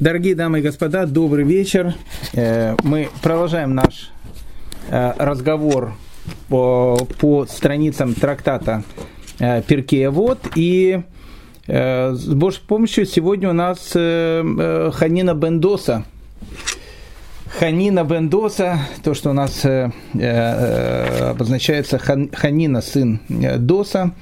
Дорогие дамы и господа, добрый вечер. Э, мы продолжаем наш э, разговор по, по страницам трактата э, Перкея Вот. И с Божьей помощью сегодня у нас Ханина Бендоса. Ханина Бендоса, то, что у нас обозначается Ханина, сын Доса,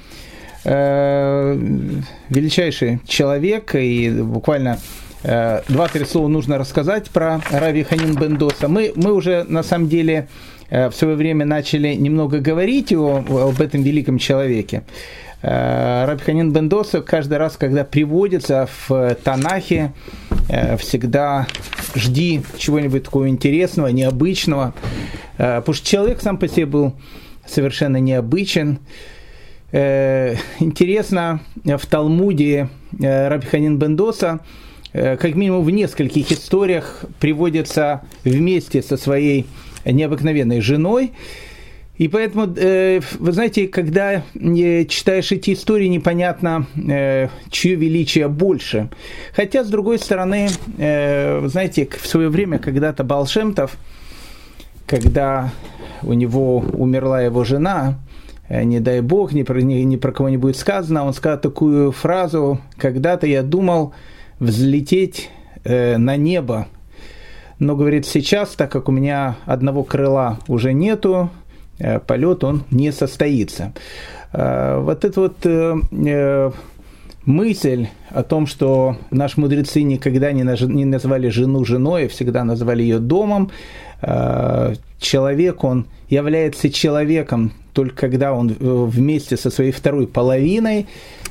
величайший человек и буквально два-три слова нужно рассказать про Рави Ханин Бендоса. Мы, мы уже на самом деле э, в свое время начали немного говорить о, об этом великом человеке. Э, Раби Ханин Бендоса каждый раз, когда приводится в Танахе, всегда жди чего-нибудь такого интересного, необычного. Потому что человек сам по себе был совершенно необычен. Интересно, в Талмуде Раби Ханин Бендоса Э, как минимум в нескольких историях приводится вместе со своей необыкновенной женой. И поэтому, э, вы знаете, когда э, читаешь эти истории, непонятно, чье величие больше. Хотя, с другой стороны, вы знаете, в свое время когда-то Балшемтов, когда у него умерла его жена, не дай бог, ни про, ни, ни про кого не будет сказано, он сказал такую фразу, когда-то я думал, взлететь э, на небо. Но, говорит, сейчас, так как у меня одного крыла уже нету, э, полет он не состоится. Э, вот эта вот э, э, мысль о том, что наши мудрецы никогда не, наж... не назвали жену женой, а всегда называли ее домом, э, человек, он является человеком только когда он э, вместе со своей второй половиной,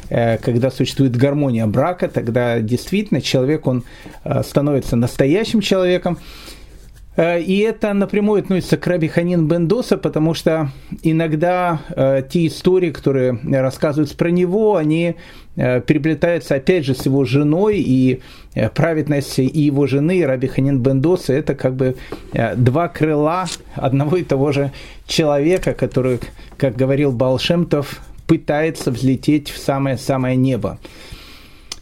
когда существует гармония брака, тогда действительно человек, он э, становится настоящим человеком. Э, и это напрямую относится к Раби Ханин Бендоса, потому что иногда э, те истории, которые рассказываются про него, они э, переплетаются опять же с его женой, и э, праведность и его жены, Раби Ханин Бендоса, это как бы э, два крыла одного и того же человека, который, как говорил Балшемтов, пытается взлететь в самое-самое небо.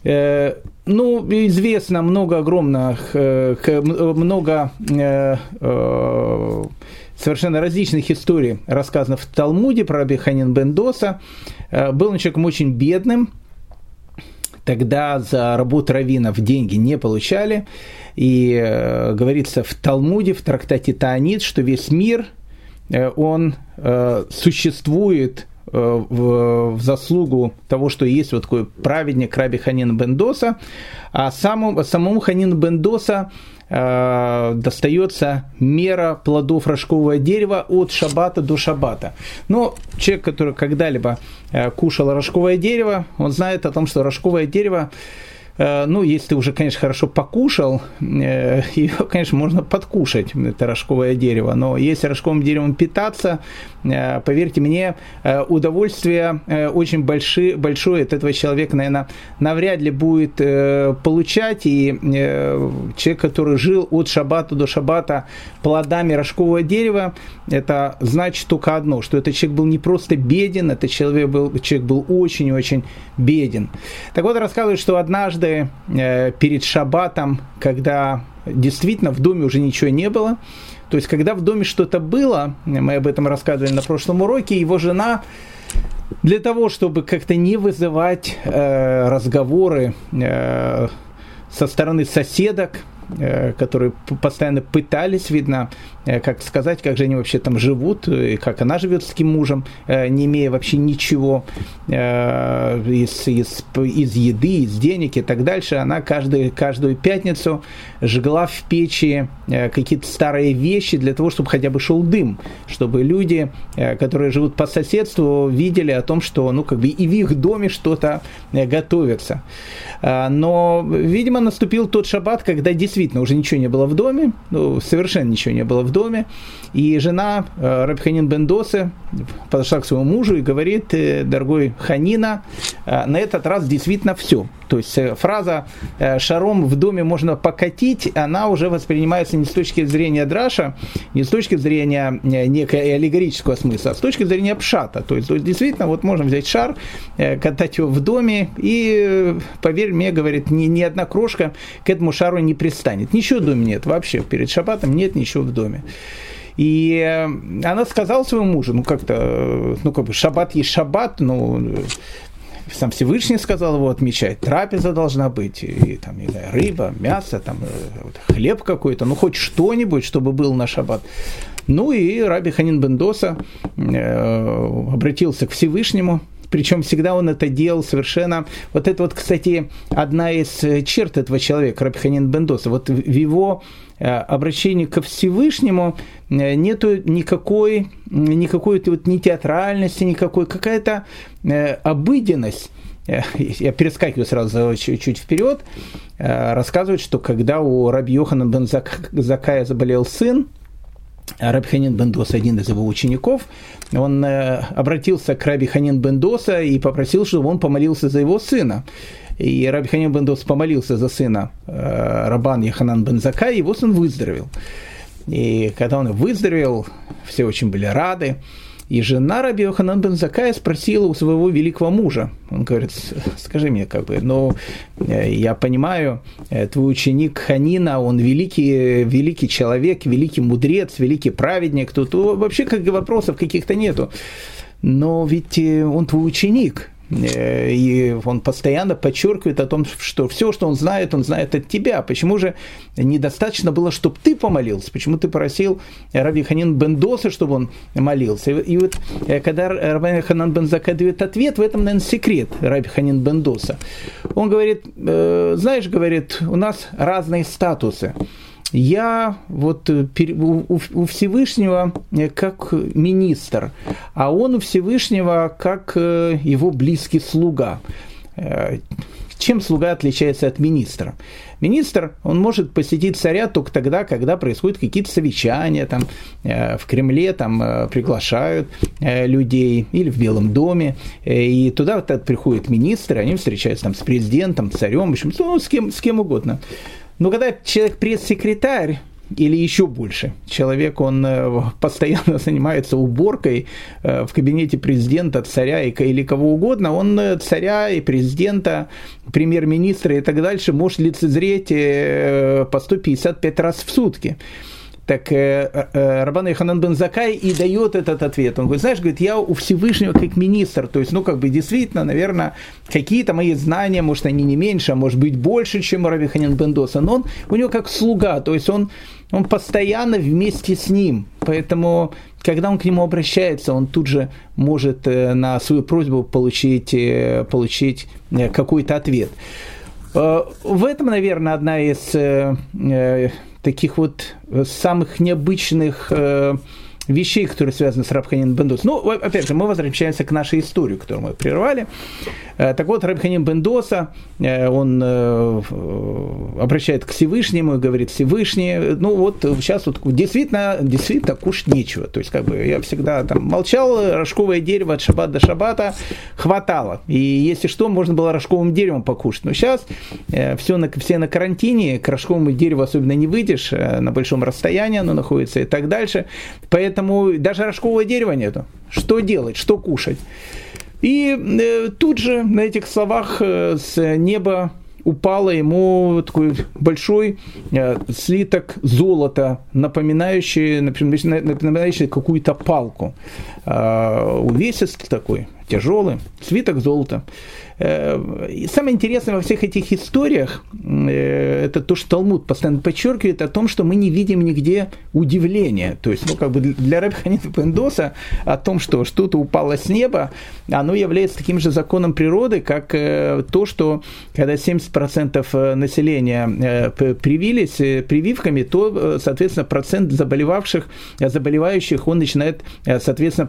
Э, ну, известно много огромных, э, много э, совершенно различных историй рассказано в Талмуде про Раби Ханин Бендоса. Был он человеком очень бедным, тогда за работу раввинов деньги не получали. И говорится в Талмуде, в трактате Таанит, что весь мир, он существует Э, в, в заслугу того, что есть вот такой праведник Раби Ханин Бендоса, а самому, самому Ханин Бендоса э, достается мера плодов рожкового дерева от шабата до шабата. Но человек, который когда-либо э, кушал рожковое дерево, он знает о том, что рожковое дерево Э, ну, если ты уже, конечно, хорошо покушал, э, ее, конечно, можно подкушать, это рожковое дерево. Но если рожковым деревом питаться, э, поверьте мне, удовольствие очень большое, большое от этого человека, наверное, навряд ли будет получать. И человек, который жил от шабата до шабата плодами рожкового дерева, это значит только одно, что этот человек был не просто беден, этот человек был, человек был очень-очень беден. Так вот, рассказывают, что однажды однажды э, перед шабатом, когда действительно в доме уже ничего не было, то есть когда в доме что-то было, мы об этом рассказывали на прошлом уроке, его жена для того, чтобы как-то не вызывать э, разговоры э, со стороны соседок, которые постоянно пытались, видно, э, как сказать, как же они вообще там живут, и как она живет с таким мужем, э, не имея вообще ничего из, из, из еды, из денег и так дальше. Она каждую, каждую пятницу жгла в печи какие-то старые вещи для того, чтобы хотя бы шел дым, чтобы люди, которые живут по соседству, видели о том, что ну, как бы и в их доме что-то готовится. Но, видимо, наступил тот шаббат, когда действительно действительно уже ничего не было в доме, ну, совершенно ничего не было в доме. И жена э, Рабханин Бендосы подошла к своему мужу и говорит, «Э, дорогой Ханина, э, на этот раз действительно все. То есть э, фраза э, «шаром в доме можно покатить», она уже воспринимается не с точки зрения драша, не с точки зрения э, некого аллегорического смысла, а с точки зрения пшата. То есть действительно вот можно взять шар, катать его в доме, и, поверь мне, говорит, ни, ни одна крошка к этому шару не пристанет. Ничего в доме нет вообще, перед шабатом нет ничего в доме. И она сказала своему мужу, ну как-то, ну как бы шаббат есть шаббат, ну сам Всевышний сказал его отмечать, трапеза должна быть, и там, не знаю, рыба, мясо, там, э, хлеб какой-то, ну хоть что-нибудь, чтобы был на шаббат. Ну и Раби Ханин Бендоса э, обратился к Всевышнему, причем всегда он это делал совершенно... Вот это вот, кстати, одна из черт этого человека, Раби Ханин Бендоса. Вот в его э, обращении ко Всевышнему э, нету никакой, никакой вот ни театральности, никакой, какая-то э, обыденность я перескакиваю сразу чуть-чуть вперед, рассказывает, что когда у Раби Йохана бен Закая заболел сын, Раби Ханин Бендос, один из его учеников, он обратился к Раби Ханин Бендоса и попросил, чтобы он помолился за его сына. И Раби Ханин Бендос помолился за сына э, Рабан Яханан Бензака, и его сын выздоровел. И когда он выздоровел, все очень были рады. И жена Раби Йоханан бен Закая спросила у своего великого мужа. Он говорит, скажи мне, как бы, ну, э, я понимаю, э, твой ученик Ханина, он великий, великий человек, великий мудрец, великий праведник, тут вообще как вопросов каких-то нету. Но ведь он твой ученик, и он постоянно подчеркивает о том, что все, что он знает, он знает от тебя. Почему же недостаточно было, чтобы ты помолился? Почему ты просил Раби Ханин Бендоса, чтобы он молился? И вот э, когда Раби Ханан Бензака дает ответ, в этом, наверное, секрет Раби Ханин Бендоса. Он говорит, «Э, знаешь, говорит, у нас разные статусы я вот э, у Всевышнего э, как министр, а он у Всевышнего как э, его близкий слуга. Чем слуга отличается от министра? Министр, он может посетить царя только тогда, когда происходят какие-то совещания, там, в Кремле там, приглашают людей, или в Белом доме, и туда вот приходят министры, они встречаются там с президентом, царем, в общем, ну, с кем, с кем угодно. Но когда человек пресс-секретарь, или еще больше. Человек, он э, постоянно занимается уборкой э, в кабинете президента, царя или кого угодно. Он э, царя и президента, премьер-министра и так дальше может лицезреть по 155 раз в сутки. Так э, э, Рабан Иханан бен и дает этот ответ. Он говорит, знаешь, говорит, я у Всевышнего как министр, то есть, ну, как бы действительно, наверное, какие-то мои знания, может, они не меньше, а может быть больше, чем у Раби Бендоса, но он у него как слуга, то есть он, он постоянно вместе с ним, поэтому когда он к нему обращается, он тут же может э, на свою просьбу получить, э, получить э, какой-то ответ. В этом, наверное, одна из таких вот э, самых необычных э, вещей, которые связаны с Рабханин Бендос. Ну, опять же, мы возвращаемся к нашей истории, которую мы прервали. Э, так вот, Рабханин Бендоса, э, он э, обращает к Всевышнему и говорит, Всевышний, ну вот сейчас вот действительно, действительно кушать нечего. То есть, как бы я всегда там молчал, рожковое дерево от шаббата до шаббата хватало. И если что, можно было рожковым деревом покушать. Но сейчас все на, все на карантине, к рожковому дереву особенно не выйдешь, на большом расстоянии оно находится и так дальше. Поэтому даже рожкового дерева нету. Что делать, что кушать? И э, тут же на этих словах э, с неба упало ему такой большой э, слиток золота, напоминающий, напоминающий какую-то палку. Э, увесистый такой, тяжелый, свиток золота. Э, и самое интересное во всех этих историях, э, это то, что Талмуд постоянно подчеркивает о том, что мы не видим нигде удивления. То есть, ну, как бы для Рэбби Ханита Пендоса о том, что что-то упало с неба, оно является таким же законом природы, как э, то, что когда 70% населения привились прививками, то, соответственно, процент заболевавших, заболевающих, он начинает, соответственно,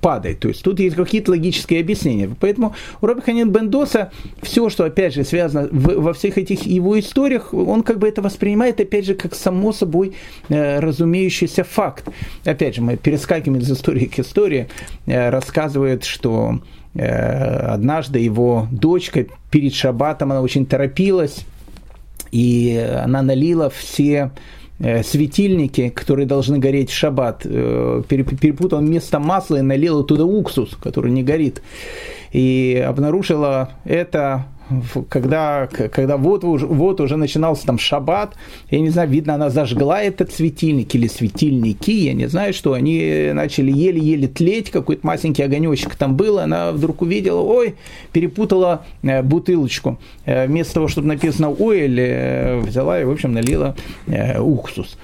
падать. То есть, тут есть какие-то логические объяснения. Поэтому у Рэбби Ханин Бендоса, все, что, опять же, связано в, во всех этих его историях, он как бы это воспринимает, опять же, как само собой э, разумеющийся факт. Опять же, мы перескакиваем из истории к истории, э, рассказывает, что однажды его дочка перед шаббатом, она очень торопилась, и она налила все светильники, которые должны гореть в шаббат, перепутал место масла и налила туда уксус, который не горит. И обнаружила это когда, когда вот, вот уже начинался там шаббат, я не знаю, видно, она зажгла этот светильник или светильники, я не знаю, что они начали еле-еле тлеть, какой-то масенький огонечек там был, она вдруг увидела, ой, перепутала э, бутылочку. Э, вместо того, чтобы написано «Оэль», э, взяла и, в общем, налила уксус.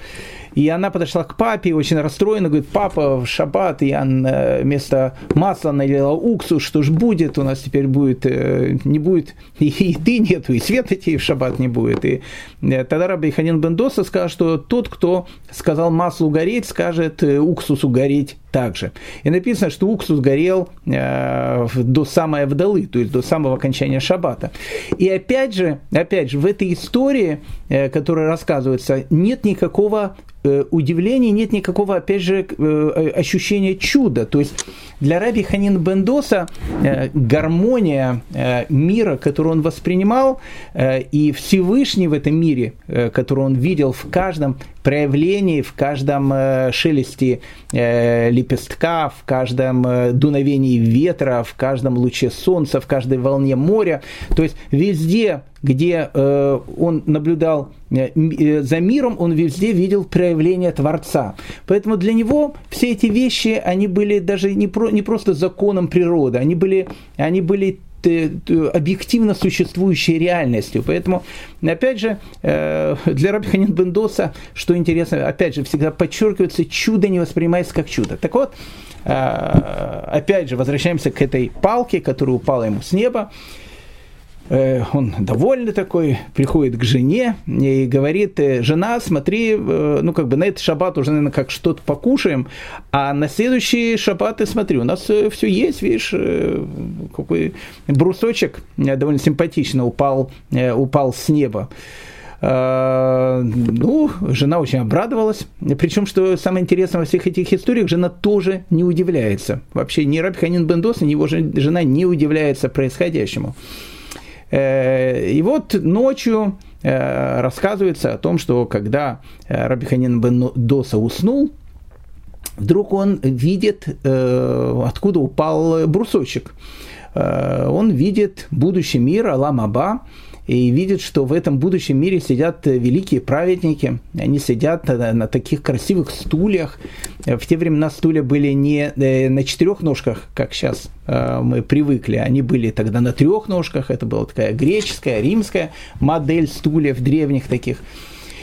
И она подошла к папе, очень расстроена, говорит, папа, в шаббат я э, вместо масла налила уксус, что ж будет, у нас теперь будет, э, не будет и еды нету, и света тебе в шаббат не будет. И э, тогда Раби Ханин Бендоса сказал, что тот, кто сказал маслу гореть, скажет уксусу гореть также. И написано, что уксус горел э, до самой вдалы, то есть до самого окончания шаббата. И опять же, опять же, в этой истории, э, которая рассказывается, нет никакого Э, удивления, нет никакого, опять же, э, ощущения чуда. То есть для Раби Ханин Бендоса э, гармония мира, которую он воспринимал, и Всевышний в этом мире, который он видел в каждом проявлении, в каждом шелесте лепестка, в каждом дуновении ветра, в каждом луче солнца, в каждой волне моря. То есть везде где э, он наблюдал э, э, за миром, он везде видел проявление Творца. Поэтому для него все эти вещи, они были даже не, про, не просто законом природы, они были, они были объективно существующей реальностью. Поэтому, опять же, для Рабханин Бендоса, что интересно, опять же, всегда подчеркивается, чудо не воспринимается как чудо. Так вот, опять же, возвращаемся к этой палке, которая упала ему с неба. Э, он довольный такой, приходит к жене и говорит, «Э, жена, смотри, э, ну как бы на этот шаббат уже, наверное, как что-то покушаем, а на следующий шаббат ты смотри, у нас все есть, видишь, какой брусочек довольно симпатично упал, упал с неба. Ну, жена очень обрадовалась. Причем, что самое интересное во всех этих историях, жена тоже не удивляется. Вообще ни Рабханин Бендос, ни его жена не удивляется происходящему. Э, и вот ночью э, рассказывается о том, что когда э, Раби Ханин бен Доса уснул, вдруг он видит, откуда упал брусочек. Он видит будущий мир, Алам Аба, и видит, что в этом будущем мире сидят великие праведники, они сидят на, на таких красивых стульях. В те времена стулья были не э, на четырех ножках, как сейчас э, мы привыкли, они были тогда на трех ножках, это была такая греческая, римская модель стульев древних таких.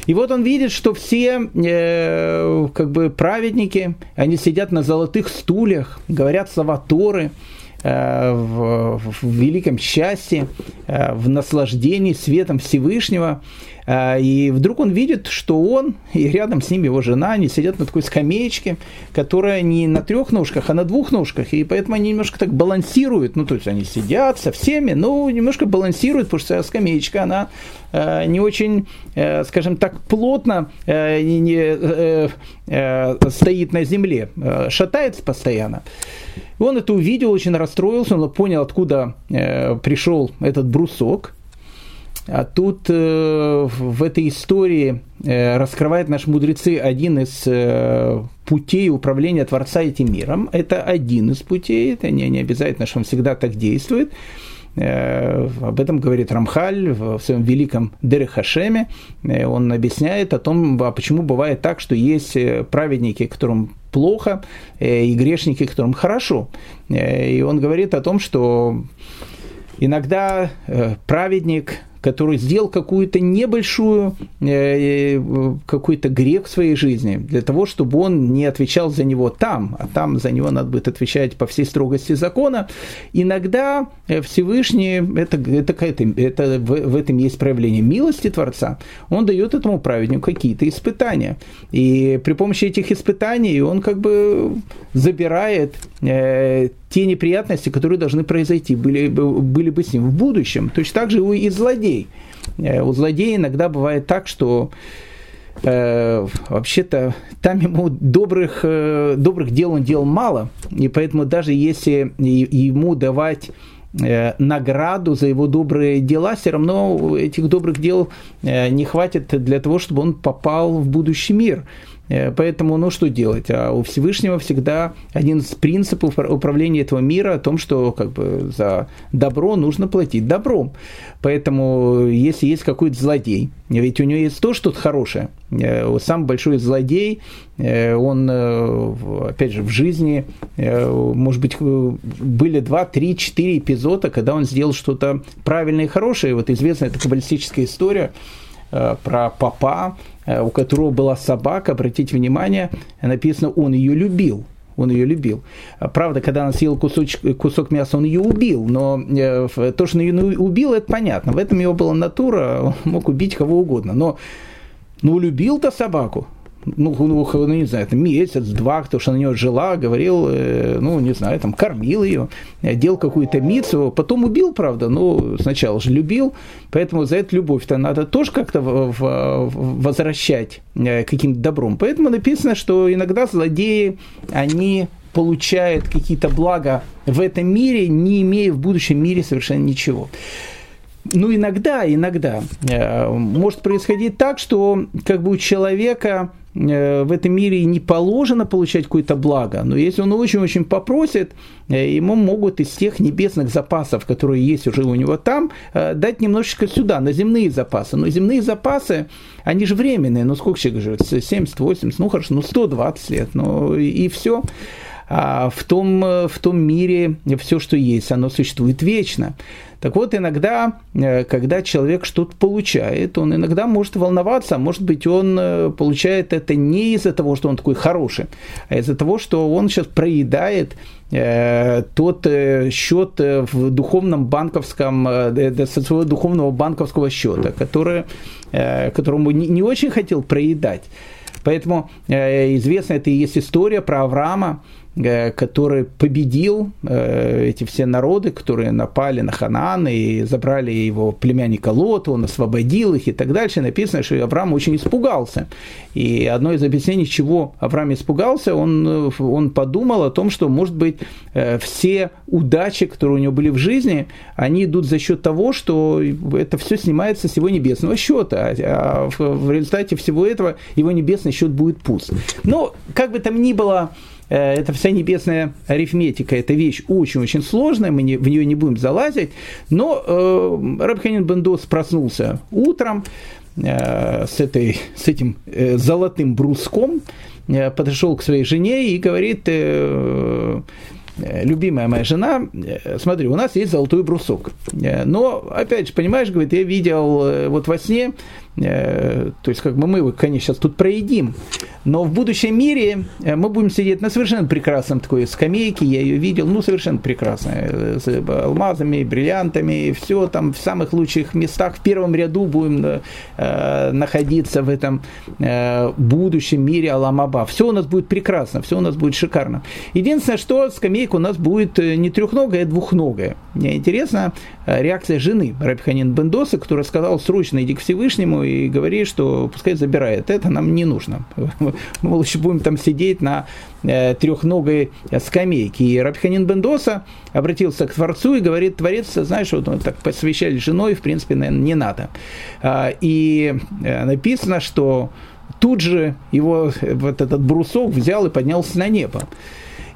И вот он видит, что все э, как бы праведники, они сидят на золотых стульях, говорят слова Торы, Э, в, в великом счастье, э, в наслаждении светом Всевышнего. Э, и вдруг он видит, что он и рядом с ним его жена, они сидят на такой скамеечке, которая не на трех ножках, а на двух ножках. И поэтому они немножко так балансируют. Ну, то есть они сидят со всеми, но немножко балансируют, потому что скамеечка, она не очень, скажем так, плотно не, стоит на земле, шатается постоянно. Он это увидел, очень расстроился, он понял, откуда э, пришел этот брусок. А тут э, в этой истории э, раскрывает наши мудрецы один из э, путей управления Творца этим миром. Это один из путей, это не, не обязательно, что он всегда так действует. Э, об этом говорит Рамхаль в своем великом Дерехашеме. Э, он объясняет о том, а почему бывает так, что есть э, праведники, которым плохо, и грешники, которым хорошо. И он говорит о том, что иногда праведник который сделал какую-то небольшую, э, э, какой-то грех в своей жизни, для того, чтобы он не отвечал за него там, а там за него надо будет отвечать по всей строгости закона. Иногда э, Всевышний, это, это, это, это в, в этом есть проявление милости Творца, он дает этому праведнику какие-то испытания. И при помощи этих испытаний он как бы забирает э, те неприятности, которые должны произойти, были, были бы с ним в будущем. Точно так же и злодей. Э, у злодея иногда бывает так, что э, вообще-то там ему добрых, э, добрых дел он делал мало, и поэтому даже если ему давать э, награду за его добрые дела, все равно этих добрых дел э, не хватит для того, чтобы он попал в будущий мир. Э, поэтому, ну что делать? А у Всевышнего всегда один из принципов управления этого мира о том, что как бы за добро нужно платить добром. Поэтому, если есть какой-то злодей, ведь у него есть то что-то хорошее. Э, Сам большой злодей, э, он, опять же, в жизни, может быть, были два, три, четыре эпизода, когда он сделал что-то правильное и хорошее. Вот известная эта каббалистическая история про папа, Э, у которого была собака, обратите внимание, написано, он ее любил. Он ее любил. Правда, когда он съел кусочек, кусок мяса, он ее убил, но э, то, что он ее убил, это понятно. В этом его была натура, он мог убить кого угодно. Но ну, любил-то собаку ну, ну, ну, не знаю, там месяц, два, кто что на нее жила, говорил, э, ну, не знаю, там, кормил ее, делал какую-то мицу, потом убил, правда, но сначала же любил, поэтому за эту любовь-то надо тоже как-то возвращать э, каким-то добром. Поэтому написано, что иногда злодеи, они получают какие-то блага в этом мире, не имея в будущем мире совершенно ничего. Ну, иногда, иногда э, может происходить так, что как бы у человека Э, в этом мире не положено получать какое-то благо, но если он очень-очень попросит, э, ему могут из тех небесных запасов, которые есть уже у него там, э, дать немножечко сюда, на земные запасы. Но земные запасы, они же временные, ну сколько человек живет, 70, 80, ну хорошо, ну 120 лет, ну и все. А в том, в том мире все, что есть, оно существует вечно. Так вот, иногда, э, когда человек что-то получает, он иногда может волноваться, а может быть, он э, получает это не из-за того, что он такой хороший, а из-за того, что он сейчас проедает э, тот счет в духовном банковском, со своего духовного банковского счета, который, которому не очень хотел проедать. Поэтому известна это есть история про Авраама, который победил э, эти все народы, которые напали на Ханаан и забрали его племянника Лота, он освободил их и так дальше. Написано, что Авраам очень испугался. И одно из объяснений, чего Авраам испугался, он, он подумал о том, что, может быть, э, все удачи, которые у него были в жизни, они идут за счет того, что это все снимается с его небесного счета. А в результате всего этого его небесный счет будет пуст. Но, как бы там ни было, Э, это вся небесная арифметика, это вещь очень-очень сложная, мы не, в нее не будем залазить, но э, Рабханин Бендос проснулся утром э, с, этой, с этим э, золотым бруском, э, подошел к своей жене и говорит, э, э любимая моя жена, э, смотри, у нас есть золотой брусок. Но, опять же, понимаешь, говорит, я видел вот во сне, то есть как бы мы его, конечно, сейчас тут проедим, но в будущем мире э, мы будем сидеть на совершенно прекрасном такой скамейке, я ее видел, ну, совершенно прекрасная, э, с алмазами, бриллиантами, все там в самых лучших местах, в первом ряду будем э, находиться в этом э, будущем мире Аламаба. Все у нас будет прекрасно, все у нас будет шикарно. Единственное, что скамейка у нас будет э, не трехногая, а двухногая. Мне интересна реакция жены Рабиханин Бендоса, которая сказала, срочно иди к Всевышнему и говори, что пускай забирает. Это нам не нужно мы лучше будем там сидеть на э, трехногой скамейке. И Рабханин Бендоса обратился к Творцу и говорит, Творец, знаешь, вот мы так посвящали женой, в принципе, наверное, не надо. А, и э, написано, что тут же его вот этот брусок взял и поднялся на небо.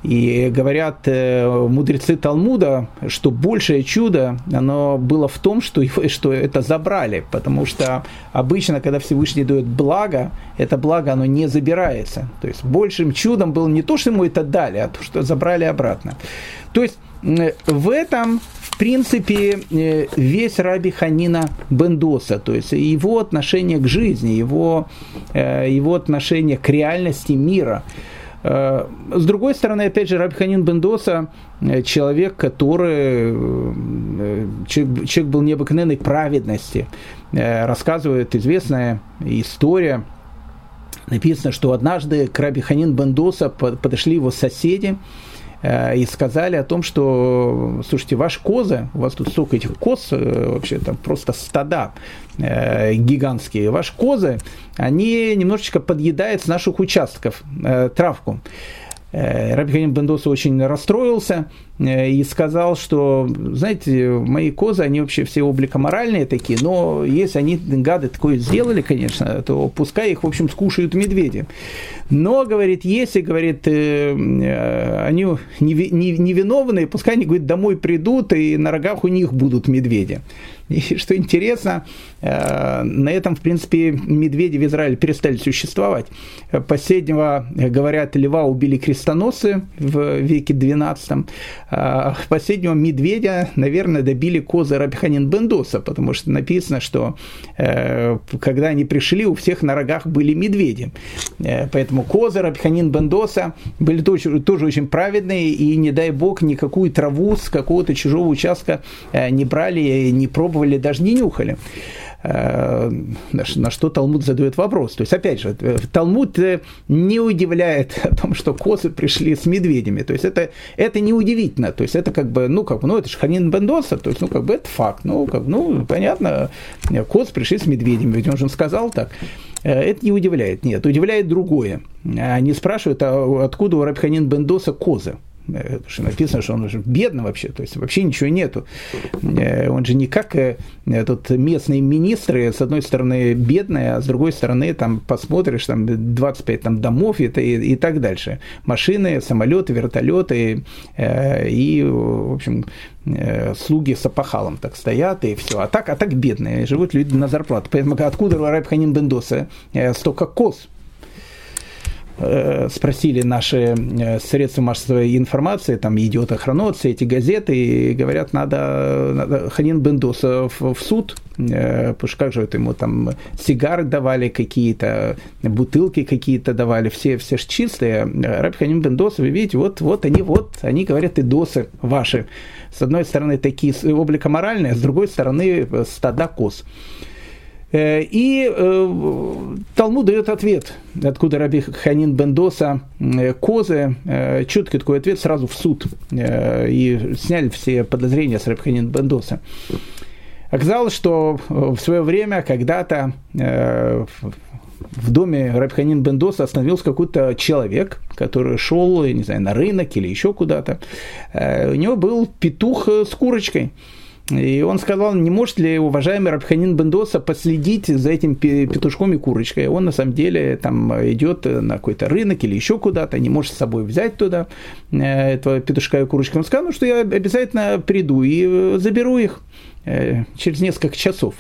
И говорят э, мудрецы Талмуда, что большее чудо, оно было в том, что, что это забрали, потому что обычно, когда Всевышний дает благо, это благо, оно не забирается. То есть большим чудом было не то, что ему это дали, а то, что забрали обратно. То есть в этом, в принципе, э, весь Раби Ханина Бендоса, то есть его отношение к жизни, его, э, его отношение к реальности мира – с другой стороны, опять же, Рабханин Бендоса э, человек, который э, человек, человек был необыкновенной праведности. Рассказывает известная история. Написано, что однажды к Раби Бендоса подошли его соседи и сказали о том, что, слушайте, ваши козы, у вас тут столько этих коз, вообще там просто стада гигантские, ваши козы, они немножечко подъедают с наших участков травку. Раби Ханин Бендоса очень расстроился, Э, и сказал, что, знаете, мои козы, они вообще все обликоморальные такие, но если они гады такое сделали, конечно, то пускай их, в общем, скушают медведи. Но, говорит, если, говорит, э, э, они невиновные, пускай они, говорит, домой придут, и на рогах у них будут медведи. И что интересно, на этом, в принципе, медведи в Израиле перестали существовать. Последнего, говорят, льва убили крестоносцы в веке XII, а, последнего медведя, наверное, добили козы Рабиханин Бендоса, потому что написано, что э, когда они пришли, у всех на рогах были медведи. Э, поэтому козы Рабиханин Бендоса были тоже, тоже очень праведные, и не дай бог никакую траву с какого-то чужого участка э, не брали, не пробовали, даже не нюхали. Э, на что Талмуд задает вопрос. То есть, опять же, э, Талмуд э, не удивляет о том, что козы пришли с медведями. То есть, это, это не удивительно. То есть, это как бы, ну, как бы, ну, это же Ханин Бендоса, то есть, ну, как бы, это факт. Ну, как, ну, понятно, козы пришли с медведями, ведь он же сказал так. Это не удивляет. Нет, удивляет другое. Они спрашивают, а откуда у Рабханин Бендоса козы? Потому что написано, что он уже бедный вообще, то есть вообще ничего нету. Э, он же не как э, тут местные министры, с одной стороны бедные, а с другой стороны там посмотришь, там 25 там, домов и, и, и так дальше. Машины, самолеты, вертолеты э, и, в общем, слуги с опахалом так стоят и все. А так, а так бедные, живут люди на зарплату. Поэтому откуда у Райбханин Бендоса столько коз? Э, спросили наши э, средства массовой информации, там идет охранот, все эти газеты, и говорят, надо, надо Ханин Бендоса в, суд, э, потому что как же это ему там сигары давали какие-то, бутылки какие-то давали, все, все же чистые. Раби Ханин Бендоса, вы видите, вот, вот они, вот, они говорят, и досы ваши. С одной стороны, такие облика моральные, с другой стороны, стада коз. Э, и э, Талмуд дает ответ, откуда Раби Ханин Бендоса э, козы, четкий такой ответ сразу в суд. И сняли все подозрения с Раби Ханин Бендоса. Оказалось, что в свое время когда-то в доме Рабханин Бендоса остановился какой-то человек, который шел, не знаю, на рынок или еще куда-то. У него был петух с курочкой. И он сказал, не может ли уважаемый Рабханин Бендоса последить за этим петушком и курочкой. Он на самом деле там идет на какой-то рынок или еще куда-то, не может с собой взять туда э, этого петушка и курочки. Он сказал, ну, что я обязательно приду и заберу их э, через несколько часов.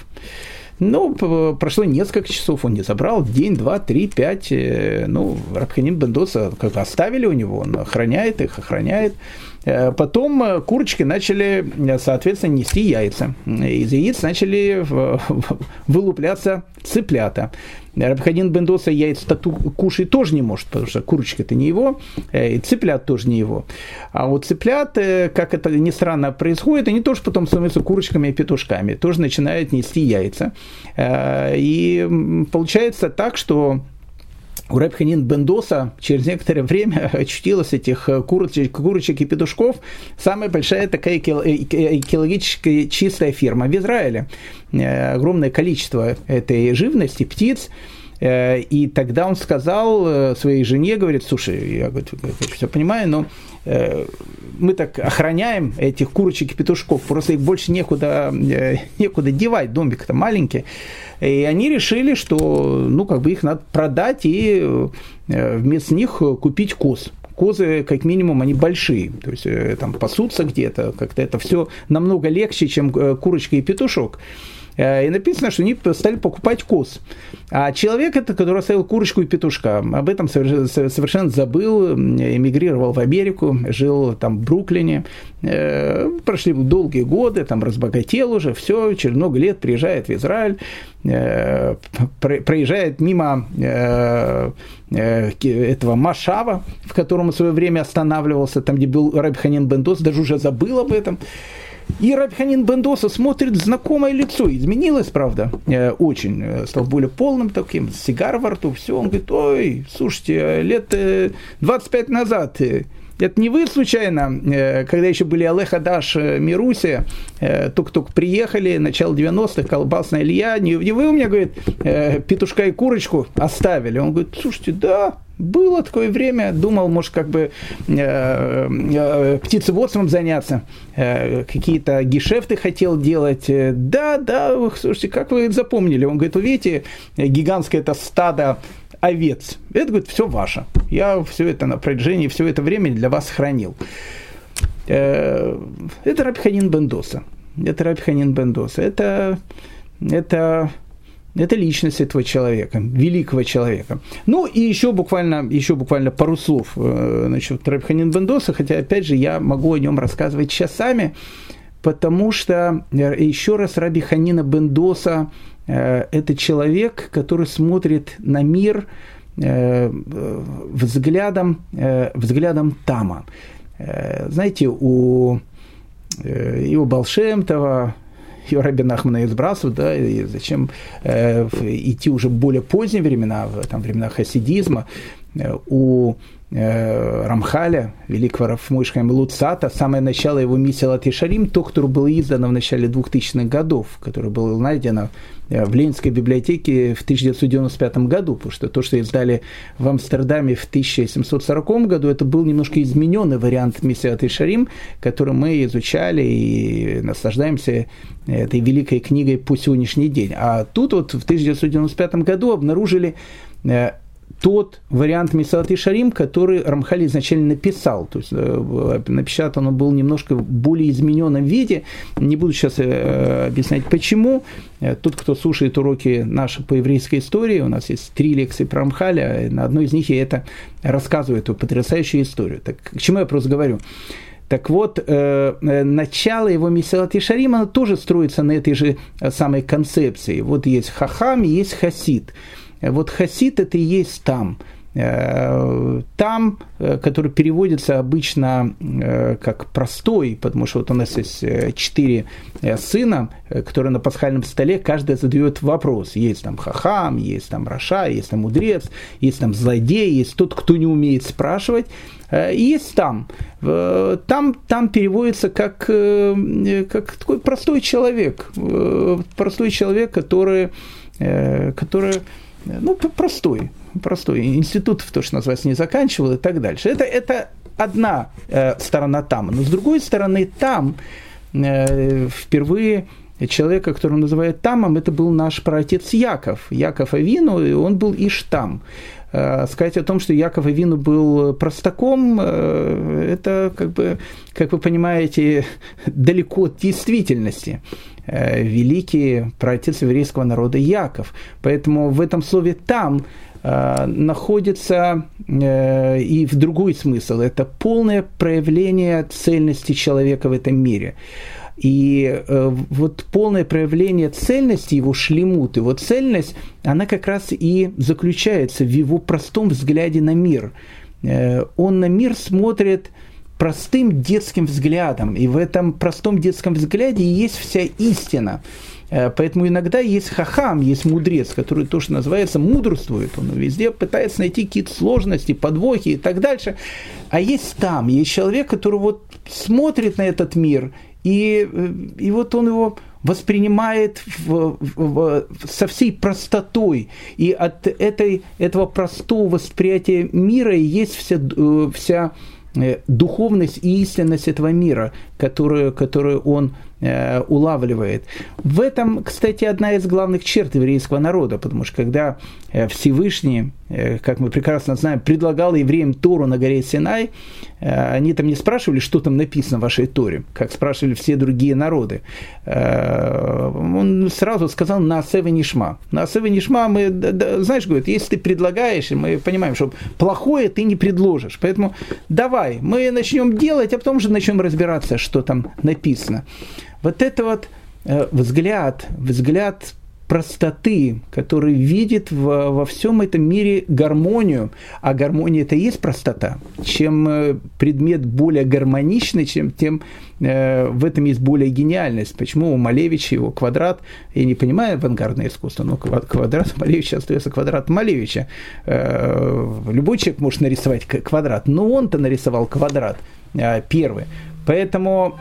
Ну, прошло несколько часов, он не забрал, день, два, три, пять. Э, ну, Рабханин Бендоса как оставили у него, он охраняет их, охраняет. Э, потом э, курочки начали, э, соответственно, нести яйца. Из яиц начали вылупляться цыплята. Рабхадин Бендоса яйца кушать тоже не может, потому что курочка это не его, и цыплят тоже не его. А вот цыплят, как это ни странно происходит, они тоже потом становятся курочками и петушками, тоже начинают нести яйца. И получается так, что у Рэбханин Бендоса через некоторое время очутилось этих э, курочек, курочек и петушков самая большая такая экологически чистая фирма в Израиле. Э, огромное количество этой живности, птиц, э, и тогда он сказал своей жене, говорит, слушай, я говорю, все понимаю, но мы так охраняем этих курочек и петушков, просто их больше некуда, некуда девать, домик-то маленький. И они решили, что ну, как бы их надо продать и э, вместо них купить коз козы, как минимум, они большие, то есть э, там пасутся где-то, как-то это все намного легче, чем э, курочка и петушок. Э, и написано, что они стали покупать коз. А человек это, который оставил курочку и петушка, об этом совершенно забыл, эмигрировал в Америку, жил там в Бруклине, э, прошли долгие годы, там разбогател уже, все, через много лет приезжает в Израиль, э, проезжает мимо этого Машава, в котором в свое время останавливался, там, где был Рабханин Бендос, даже уже забыл об этом. И Рабханин Бендоса смотрит знакомое лицо. Изменилось, правда, э, очень. Э, стал более полным таким, сигар во рту, все. Он говорит, ой, слушайте, лет 25 назад это не вы случайно, э, когда еще были Олег Адаш, э, Мируси, э, тук-тук приехали, начало 90-х, Колбасная Илья, не, вы у меня, говорит, петушка и курочку оставили. Он говорит, слушайте, да, было такое время, думал, может, как бы э, э, птицеводством заняться, э, какие-то гешефты хотел делать. Да, да, слушайте, как вы запомнили? Он говорит, вы видите, гигантское это стадо овец. Это, говорит, все ваше. Я все это на протяжении все это время для вас хранил. Э, это Рабханин Бендоса. Это Рабханин Бендоса. Это, это, это личность этого человека, великого человека. Ну и еще буквально, еще буквально пару слов э, насчет Рабханин Бендоса, хотя, опять же, я могу о нем рассказывать часами, потому что, э, еще раз, Раби Ханина Бендоса – Э, это человек, который смотрит на мир э, взглядом, взглядом Тама. Знаете, у, и у Балшемтова, и у Раби Нахмана Избрасов, да, и зачем идти уже в более поздние времена, в там, времена хасидизма, у Рамхаля, великого Рафмойшхайма Луцата, самое начало его миссии Латишарим, то, который был издан в начале 2000-х годов, который был найден э, в Ленинской библиотеке в 1995 году, потому что то, что издали в Амстердаме в 1740 году, это был немножко измененный вариант миссии Латишарим, который мы изучали и наслаждаемся этой великой книгой по сегодняшний день. А тут вот в 1995 году обнаружили э, тот вариант Мисалат и Шарим, который Рамхали изначально написал. То есть э, напечатан он был немножко в более измененном виде. Не буду сейчас э, объяснять почему. Э, тот, кто слушает уроки наши по еврейской истории, у нас есть три лекции про Рамхаля, на одной из них я это рассказываю, эту потрясающую историю. Так к чему я просто говорю? Так вот, начало его Месилат Шарим, оно тоже строится на этой же самой концепции. Вот есть Хахам, есть Хасид. Вот хасид это и есть там. Э, там, э, который переводится обычно э, как простой, потому что вот у нас есть четыре сына, которые на пасхальном столе, каждый задает вопрос. Есть там хахам, есть там раша, есть там мудрец, есть там злодей, есть тот, кто не умеет спрашивать. Есть там. Там, там переводится как, как такой простой человек. Простой человек, который, который ну, простой, простой. Институт, то, что называется, не заканчивал и так дальше. Это, это одна э, сторона там. Но с другой стороны, там э, впервые человека, которого называют Тамом, это был наш праотец Яков. Яков Авину, и он был Иштам. Э, сказать о том, что Яков Авину был простаком, э, это, как бы, как вы понимаете, далеко от действительности. Э, великий праотец еврейского народа Яков. Поэтому в этом слове «там» находится и в другой смысл. Это полное проявление цельности человека в этом мире. И э, вот полное проявление цельности его шлемут, его цельность, она как раз и заключается в его простом взгляде на мир. Э, он на мир смотрит простым детским взглядом, и в этом простом детском взгляде есть вся истина. Э, поэтому иногда есть хахам, есть мудрец, который то, что называется, мудрствует. Он везде пытается найти какие-то сложности, подвохи и так дальше. А есть там, есть человек, который вот смотрит на этот мир и, и вот он его воспринимает в, в, в, со всей простотой. И от этой, этого простого восприятия мира есть вся, э, вся э, духовность и истинность этого мира, которую, которую он Э, улавливает. В этом, кстати, одна из главных черт еврейского народа, потому что когда э, Всевышний, э, как мы прекрасно знаем, предлагал евреям Тору на горе Синай, они там не спрашивали, что там написано в вашей Торе, как спрашивали все другие народы. Он сразу сказал на Асева Нишма. На Асева Нишма мы, знаешь, говорит, если ты предлагаешь, мы понимаем, что плохое ты не предложишь. Поэтому давай, мы начнем делать, а потом уже начнем разбираться, что там написано. Вот это вот э, взгляд, взгляд простоты, который видит в, во всем этом мире гармонию, а гармония это и есть простота. Чем э, предмет более гармоничный, чем тем э, в этом есть более гениальность. Почему у Малевича его квадрат, я не понимаю авангардное искусство, но квадрат Малевича остается квадрат Малевича. Э, любой человек может нарисовать квадрат, но он-то нарисовал квадрат э, первый. Поэтому,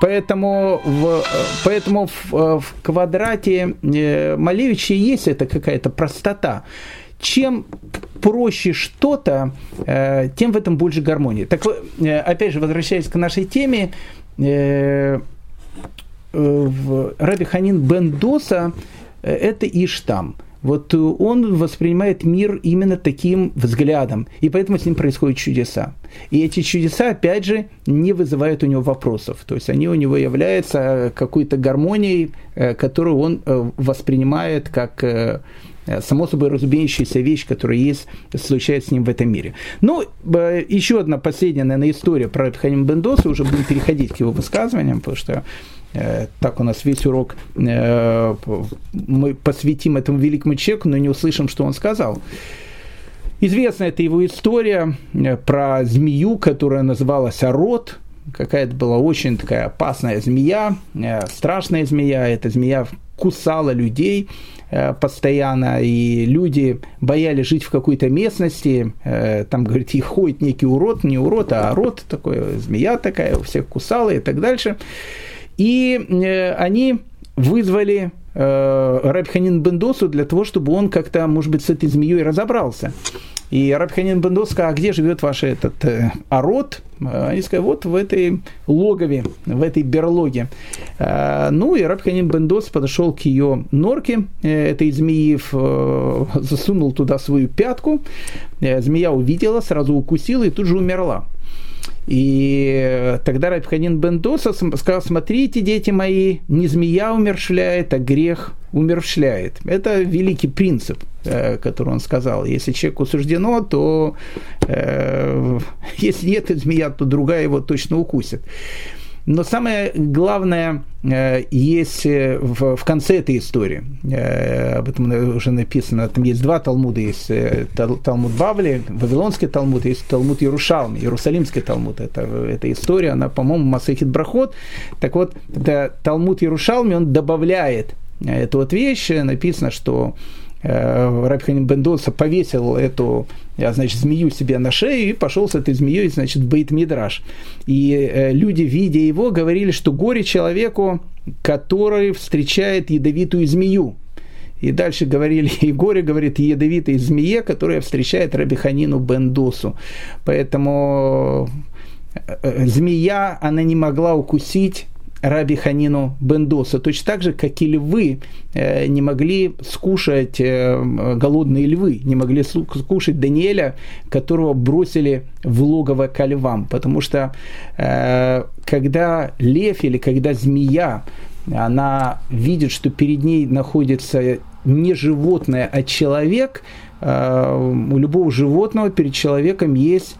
поэтому, в, поэтому в, в квадрате э, Малевича есть это какая-то простота. Чем проще что-то, э, тем в этом больше гармонии. Так э, опять же, возвращаясь к нашей теме, Раби Ханин Бен Доса – это Иштам – вот э, он воспринимает мир именно таким взглядом, и поэтому с ним происходят чудеса. И эти чудеса, опять же, не вызывают у него вопросов. То есть они у него являются э, какой-то гармонией, э, которую он воспринимает как само собой разумеющаяся вещь, которая есть, случается с ним в этом мире. Ну, еще одна последняя, наверное, история про Ханим Бендоса, уже будем переходить к его высказываниям, потому что так у нас весь урок э, мы посвятим этому великому человеку, но не услышим, что он сказал. Известна эта его история э, про змею, которая называлась Арот. Какая-то была очень такая опасная змея, страшная змея. Эта змея кусала людей постоянно, и люди боялись жить в какой-то местности. Там, говорит, и ходит некий урод, не урод, а урод такой, змея такая, у всех кусала и так дальше. И э, они вызвали э, Рабханин Бендосу для того, чтобы он как-то, может быть, с этой змеей разобрался. И Рабханин Бендос сказал, а где живет ваш этот э, арод? Они сказали, вот в этой логове, в этой берлоге. Э, ну и Рабханин Бендос подошел к ее норке, э, этой змеи, э, засунул туда свою пятку. Э, змея увидела, сразу укусила и тут же умерла. И тогда Рабханин Бендоса сказал, смотрите, дети мои, не змея умершляет, а грех умершляет. Это великий принцип, э, который он сказал. Если человеку суждено, то э, если нет змея, то другая его точно укусит. Но самое главное э, есть э, в, в конце этой истории. Э, об этом уже написано. Там есть два Талмуда. Есть Талмуд Бавли, Вавилонский Талмуд, есть Талмуд Ярушалм, Иерусалимский Талмуд. Это, эта история, она, по-моему, Масахит Брахот. Так вот, Талмуд Ярушалми, он добавляет эту вот вещь. Написано, что Рабханин Бендоса повесил эту, значит, змею себе на шею и пошел с этой змеей, значит, в Бейт Мидраш. И э, люди, видя его, говорили, что горе человеку, который встречает ядовитую змею. И дальше говорили, и горе говорит ядовитой змее, которая встречает Рабиханину Бендосу. Поэтому э, змея, она не могла укусить Раби Ханину Бендоса, точно так же, как и львы э, не могли скушать, э, голодные львы, не могли скушать Даниэля, которого бросили в логово ко львам, потому что э, когда лев или когда змея, она видит, что перед ней находится не животное, а человек, у любого животного перед человеком есть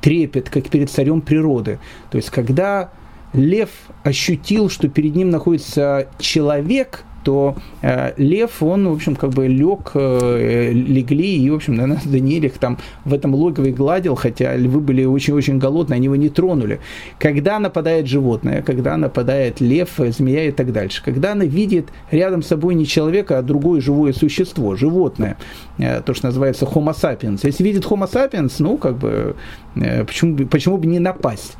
трепет, как перед царем природы. То есть, когда лев ощутил, что перед ним находится человек, то э, лев, он, в общем, как бы лег, э, легли, и, в общем, наверное, Даниэль их там в этом логове гладил, хотя львы были очень-очень голодные, они его не тронули. Когда нападает животное, когда нападает лев, змея и так дальше, когда она видит рядом с собой не человека, а другое живое существо, животное, э, то, что называется homo sapiens. Если видит homo sapiens, ну, как бы, э, почему, почему бы не напасть?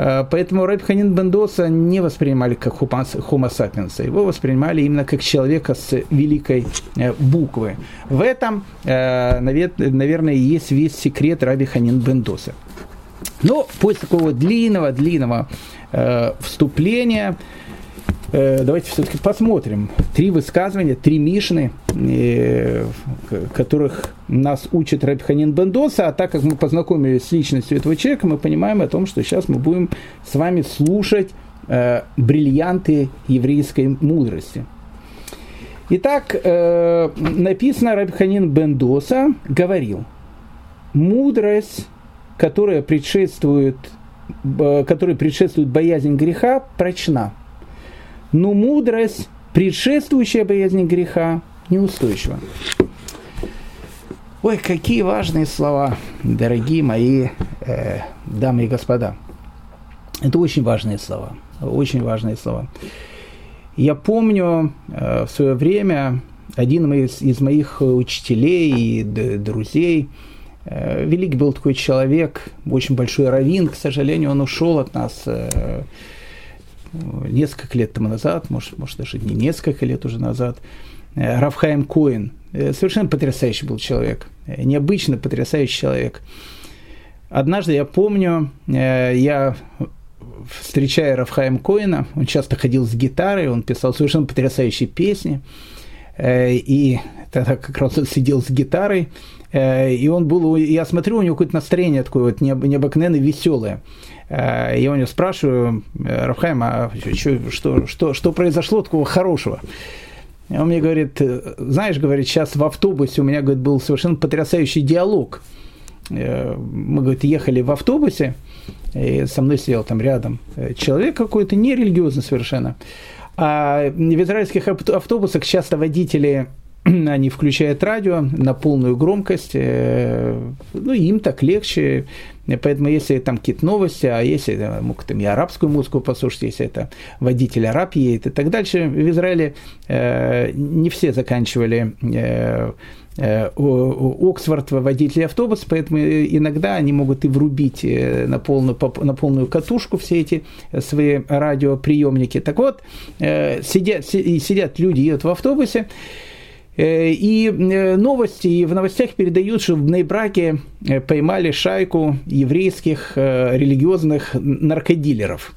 Э, поэтому Рэб Ханин Бендоса не воспринимали как homo sapiens, его воспринимали именно как человека с великой э, буквы. В этом, э, наверное, есть весь секрет Раби Ханин Бендоса. Но после такого длинного-длинного вступления давайте все-таки посмотрим. Три высказывания, три Мишны, э, которых нас учит Рабханин Бендоса, а так как мы познакомились с личностью этого человека, мы понимаем о том, что сейчас мы будем с вами слушать э, бриллианты еврейской мудрости. Итак, э, написано Рабханин Бендоса говорил, мудрость, которая предшествует, э, которая предшествует боязнь греха, прочна – но мудрость, предшествующая боязнь греха неустойчива. Ой, какие важные слова, дорогие мои э, дамы и господа. Это очень важные слова, очень важные слова. Я помню э, в свое время один из, из моих учителей и друзей, э, великий был такой человек, очень большой раввин, к сожалению, он ушел от нас э, несколько лет тому назад, может, может даже не несколько лет уже назад, э, Рафхаем Коин – Э, совершенно потрясающий был человек, э, необычно потрясающий человек. Однажды я помню, я встречая Рафхаем Коина, он часто ходил с гитарой, он писал совершенно потрясающие песни, и тогда как раз он сидел с гитарой, и он был, я смотрю, у него какое-то настроение такое вот необыкновенно веселое. И я у него спрашиваю, Рафхайм, а что, что, что, что произошло такого хорошего? Он мне говорит, знаешь, говорит, сейчас в автобусе у меня, говорит, был совершенно потрясающий диалог. Э, мы, говорит, ехали в автобусе, и со мной сидел там рядом человек какой-то, нерелигиозный совершенно. А в израильских автобусах часто водители они включают радио на полную громкость, э, ну, им так легче, поэтому если там какие-то новости, а если э, могут там и арабскую музыку послушать, если это водитель араб едет и так дальше, в Израиле э, не все заканчивали Оксфорд водителей автобуса, поэтому иногда они могут и врубить на полную, на полную катушку все эти свои радиоприемники. Так вот, сидят, сидят люди, едут в автобусе, Э, и э, новости, и в новостях передают, что в Бнейбраке э, поймали шайку еврейских религиозных наркодилеров.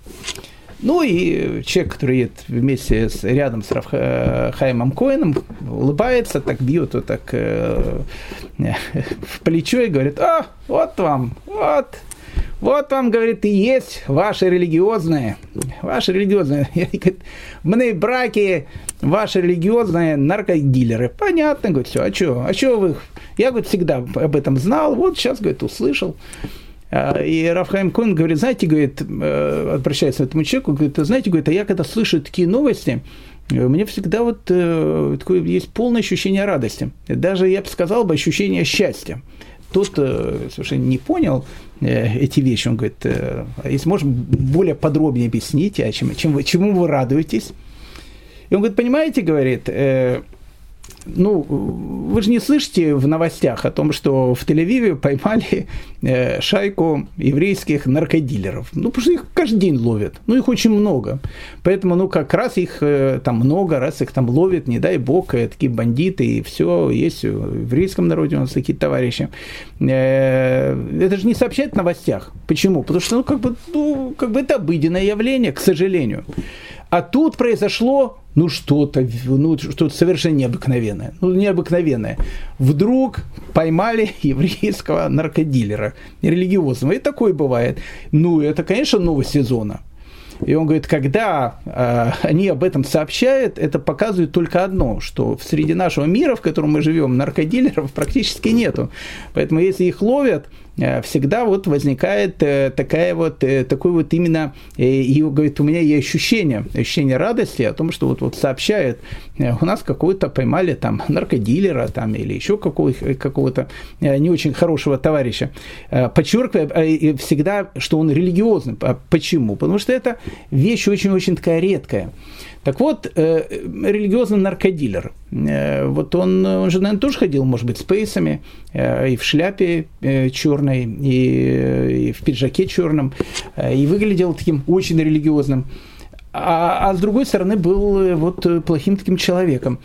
Ну и человек, который едет вместе с, рядом с Рафхаймом Коином, улыбается, так бьет вот так э, в плечо и говорит, а, вот вам, вот, вот вам, говорит, и есть ваше религиозное, ваше религиозное. Мы браки, ваши религиозные наркодилеры. Понятно, говорит, все, а что, а что вы? Я, говорит, всегда об этом знал, вот сейчас, говорит, услышал. А, и Рафхайм Кун говорит, знаете, говорит, э, обращается к этому человеку, говорит, знаете, говорит, а я когда слышу такие новости, у меня всегда вот э, такое есть полное ощущение радости. Даже, я бы сказал, бы, ощущение счастья тот э, совершенно не понял э, эти вещи. Он говорит, э, если можно более подробнее объяснить, а чем, чем вы, чему вы радуетесь? И он говорит, понимаете, говорит, ну, вы же не слышите в новостях о том, что в Тель-Авиве поймали э, шайку еврейских наркодилеров. Ну, потому что их каждый день ловят. Ну, их очень много. Поэтому, ну, как раз их э, там много, раз их там ловят, не дай бог, э, такие бандиты, и все, есть в еврейском народе у нас такие товарищи. Это же не сообщают в новостях. Почему? Потому что, ну, как бы, ну, как бы это обыденное явление, к сожалению. А тут произошло, ну, что-то, ну, что-то совершенно необыкновенное. Ну, необыкновенное. Вдруг поймали еврейского наркодилера, религиозного. И такое бывает. Ну, это, конечно, новость сезона. И он говорит, когда э, они об этом сообщают, это показывает только одно, что среди нашего мира, в котором мы живем, наркодилеров практически нету. Поэтому если их ловят, всегда вот возникает э, такая вот, э, такой вот именно, и говорит, у меня есть ощущение, ощущение радости о том, что вот, вот сообщают, у нас какого-то поймали там наркодилера там или еще какого-то не очень хорошего товарища. Подчеркивая всегда, что он религиозный. А почему? Потому что это вещь очень-очень такая редкая. Так вот, э, религиозный наркодилер, э, вот он, он же, наверное, тоже ходил, может быть, с пейсами, э, и в шляпе э, черной, и, и в пиджаке черном, э, и выглядел таким очень религиозным. А, а с другой стороны, был э, вот плохим таким человеком.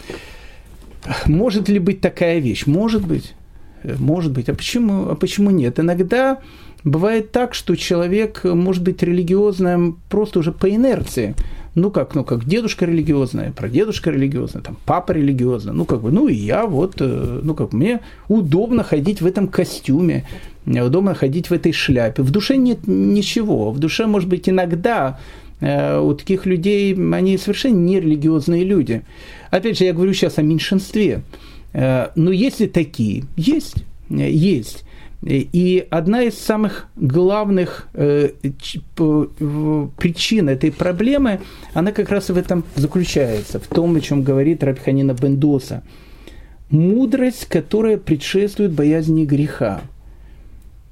Может ли быть такая вещь? Может быть. Э, может быть. А почему, а почему нет? Иногда бывает так, что человек может быть религиозным просто уже по инерции – ну как, ну как дедушка религиозная, прадедушка религиозная, там папа религиозный, ну как бы, ну и я вот, э, ну как мне удобно ходить в этом костюме, мне удобно ходить в этой шляпе. В душе нет ничего, в душе, может быть, иногда э, у таких людей, они совершенно не религиозные люди. Опять же, я говорю сейчас о меньшинстве. Э, но есть ли такие? Есть. Есть. И одна из самых главных э, причин этой проблемы, она как раз в этом заключается, в том, о чем говорит Рабханина Бендоса. Мудрость, которая предшествует боязни греха,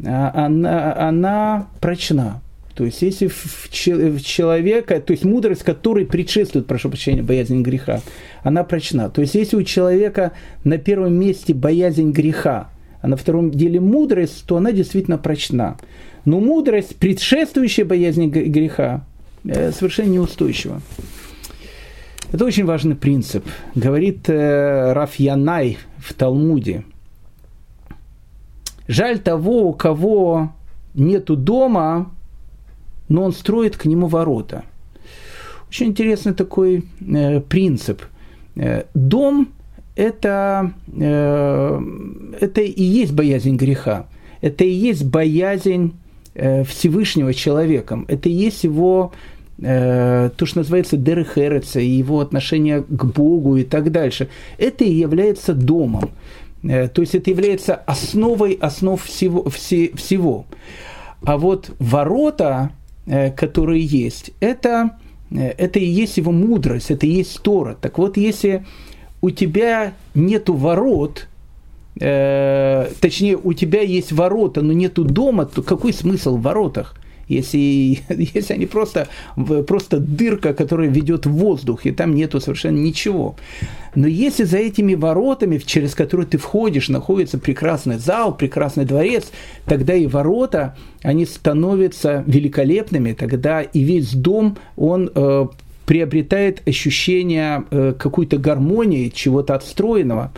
а, она, она прочна. То есть, если в человека, то есть мудрость, которой предшествует, прошу прощения, боязнь греха, она прочна. То есть, если у человека на первом месте боязнь греха, а на втором деле мудрость, то она действительно прочна. Но мудрость, предшествующая боязни греха, э, совершенно неустойчива. Это очень важный принцип. Говорит э, Раф Янай в Талмуде. Жаль того, у кого нету дома, но он строит к нему ворота. Очень интересный такой э, принцип. Э, дом это, э, это и есть боязнь греха. Это и есть боязнь э, Всевышнего человеком. Это и есть его э, то, что называется дерехереца, и его отношение к Богу и так дальше. Это и является домом. То есть это является основой основ всего. Все, всего. А вот ворота, которые есть, это, это и есть его мудрость, это и есть Тора. Так вот, если у тебя нету ворот, э, точнее, у тебя есть ворота, но нету дома, то какой смысл в воротах? Если, если они просто, просто дырка, которая ведет в воздух, и там нету совершенно ничего. Но если за этими воротами, через которые ты входишь, находится прекрасный зал, прекрасный дворец, тогда и ворота, они становятся великолепными, тогда и весь дом, он э, приобретает ощущение э, какой-то гармонии, чего-то отстроенного.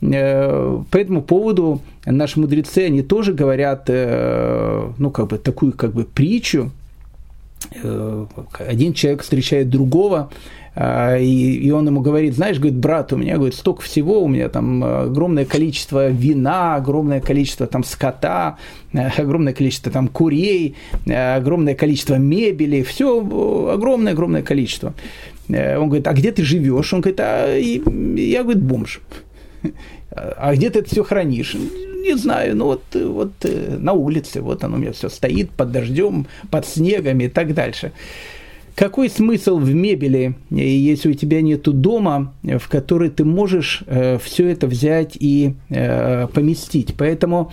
Э, по этому поводу наши мудрецы, они тоже говорят, э, ну, как бы такую, как бы притчу. Один человек встречает другого, и, и он ему говорит, знаешь, говорит, брат, у меня, говорит, столько всего, у меня там огромное количество вина, огромное количество там скота, э, огромное количество там курей, э, огромное количество мебели, все огромное-огромное количество. Э, он говорит, а где ты живешь? Он говорит, а я, говорит, бомж. А где ты это все хранишь? Не знаю, ну вот, вот на улице, вот оно у меня все стоит под дождем, под снегом и так дальше. Какой смысл в мебели, если у тебя нет дома, в который ты можешь э, все это взять и э, поместить? Поэтому,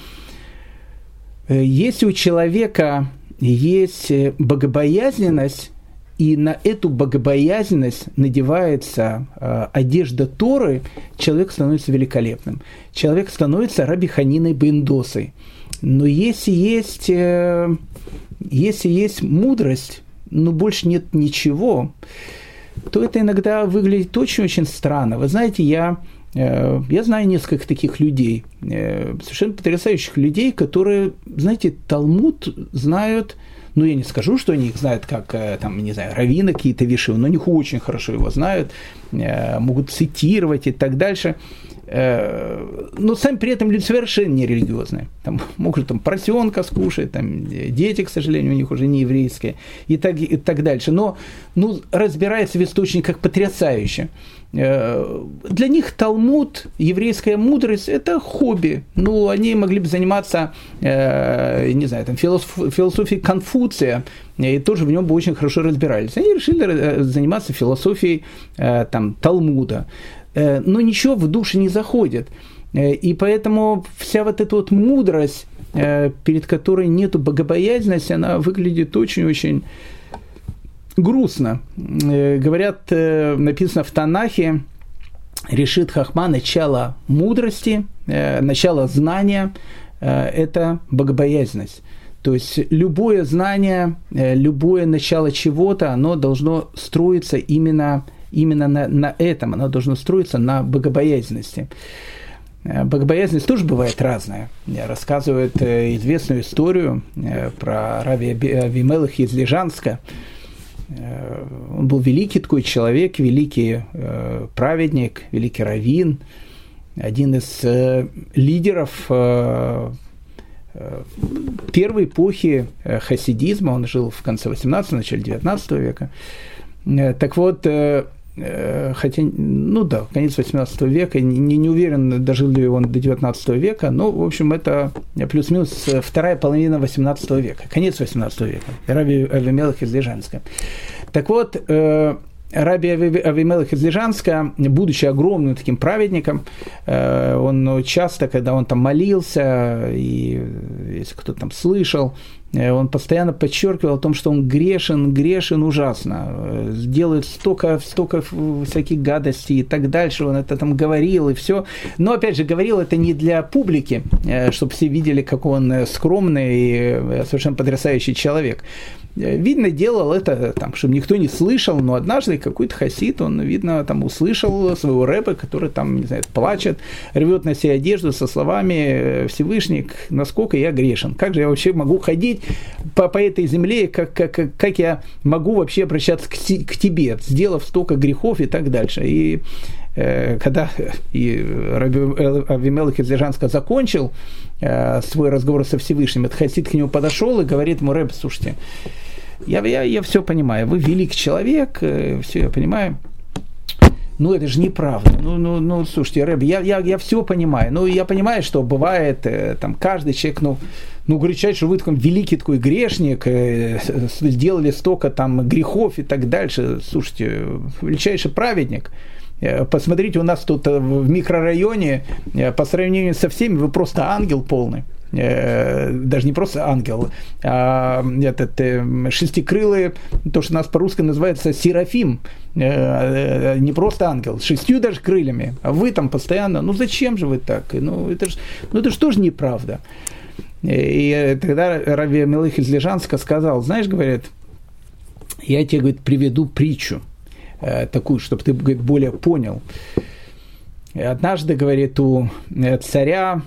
э, если у человека есть богобоязненность, и на эту богобоязненность надевается одежда Торы, человек становится великолепным. Человек становится рабиханиной бендосой. Но если есть, если есть мудрость, но больше нет ничего, то это иногда выглядит очень-очень странно. Вы знаете, я, э, я знаю несколько таких людей, э, совершенно потрясающих людей, которые, знаете, Талмуд знают, ну, я не скажу, что они их знают как, э, там, не знаю, раввины какие-то вишивы, но они очень хорошо его знают, могут цитировать и так дальше. Э, но сами при этом люди совершенно не религиозные. Там могут там поросенка скушать, там дети, к сожалению, у них уже не еврейские и так, и так дальше. Но ну, разбирается в источниках потрясающе. Э, для них Талмуд, еврейская мудрость – это хобби. Ну, они могли бы заниматься, э, не знаю, там, философией Конфуция, и тоже в нем бы очень хорошо разбирались. Они решили заниматься философией там, Талмуда. Э, но ничего в душе не заходит. Э, и поэтому вся вот эта вот мудрость, э, перед которой нету богобоязненности, она выглядит очень-очень грустно. Говорят, написано в Танахе, решит Хахма начало мудрости, начало знания – это богобоязненность. То есть любое знание, любое начало чего-то, оно должно строиться именно именно на, на этом, оно должно строиться на богобоязненности. Э, богобоязненность тоже бывает разная. Рассказывают э, известную историю э, про Рави Авимелых из Лежанска. Он был великий такой человек, великий праведник, великий раввин, один из лидеров первой эпохи хасидизма. Он жил в конце 18 начале 19 века. Так вот, хотя, ну да, конец 18 века, не, не уверен, дожил ли он до 19 века, но, в общем, это плюс-минус вторая половина 18 века, конец 18 века, Раби Авимелах из Лежанска. Так вот, э, Раби Авимелах из Лежанска, будучи огромным таким праведником, э, он часто, когда он там молился, и если кто-то там слышал, Э, он постоянно подчеркивал о том, что он грешен, грешен ужасно, э, делает столько, столько всяких гадостей и так дальше, он это там говорил и все. Но, опять же, говорил это не для публики, э, чтобы все видели, как он скромный и совершенно потрясающий человек. Видно, делал это, там, чтобы никто не слышал, но однажды какой-то хасид, он, видно, там услышал своего рэпа, который там, не знаю, плачет, рвет на себе одежду со словами «Всевышний, насколько я грешен, как же я вообще могу ходить по, по этой земле, как, как, как я могу вообще обращаться к, к тебе, сделав столько грехов и так дальше». И э, когда и Раби Авимелах из Лежанска закончил э, свой разговор со Всевышним, этот хасид к нему подошел и говорит ему, Рэб, слушайте, я, я, я все понимаю. Вы велик человек, э, все я понимаю. Ну, это же неправда. Ну, ну, ну слушайте, Рэб, я, я, я все понимаю. Ну, я понимаю, что бывает, э, там, каждый человек, ну, ну, кричать, что вы такой великий такой грешник, э, сделали столько там грехов и так дальше. Слушайте, величайший праведник. Посмотрите, у нас тут в микрорайоне, по сравнению со всеми, вы просто ангел полный. Э, даже не просто ангел, а этот э, шестикрылый, то, что у нас по-русски называется серафим, э, не просто ангел, с шестью даже крыльями, а вы там постоянно, ну зачем же вы так? Ну это же ну, это ж тоже неправда. И тогда Рави Мелых из Лежанска сказал, знаешь, говорит, я тебе, говорит, приведу притчу такую, чтобы ты, говорит, более понял. Однажды, говорит, у царя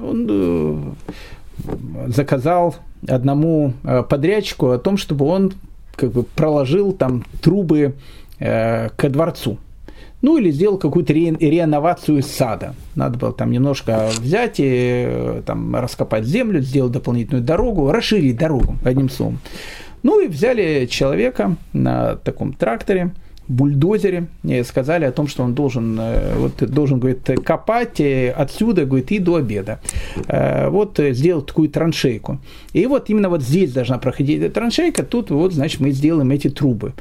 он э, заказал одному э, подрядчику о том, чтобы он как бы проложил там трубы э, ко дворцу. Ну или сделал какую-то ре, реновацию сада. Надо было там немножко взять и там раскопать землю, сделать дополнительную дорогу, расширить дорогу, одним словом. Ну и взяли человека на таком тракторе, бульдозере сказали о том, что он должен, э, вот, должен говорит, копать э, отсюда говорит, и до обеда. Э, вот сделать такую траншейку. И вот именно вот здесь должна проходить эта траншейка, тут вот, значит, мы сделаем эти трубы.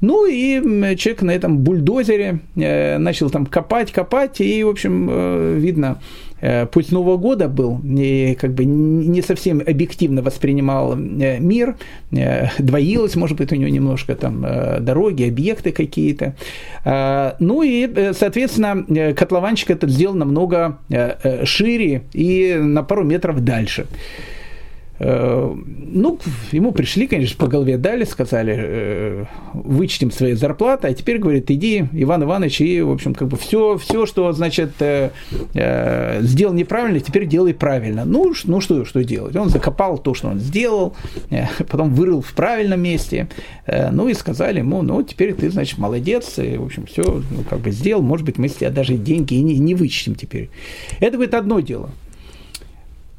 Ну и человек на этом бульдозере начал там копать, копать, и, в общем, видно, путь Нового года был, и как бы не совсем объективно воспринимал э, мир, э, двоилось, может быть, у него немножко там дороги, объекты какие-то. Ну и, соответственно, котлованчик этот сделал намного шире и на пару метров дальше. Э, ну, ему пришли, конечно, по голове дали, сказали, э, вычтем свои зарплаты, а теперь, говорит, иди, Иван Иванович, и, в общем, как бы все, все что, значит, э, сделал неправильно, теперь делай правильно. Ну, ну что, что делать? Он закопал то, что он сделал, потом вырыл в правильном месте, ну, и сказали ему, ну, теперь ты, значит, молодец, и, в общем, все, ну, как бы сделал, может быть, мы с тебя даже деньги и не, не вычтем теперь. Это, говорит, одно дело –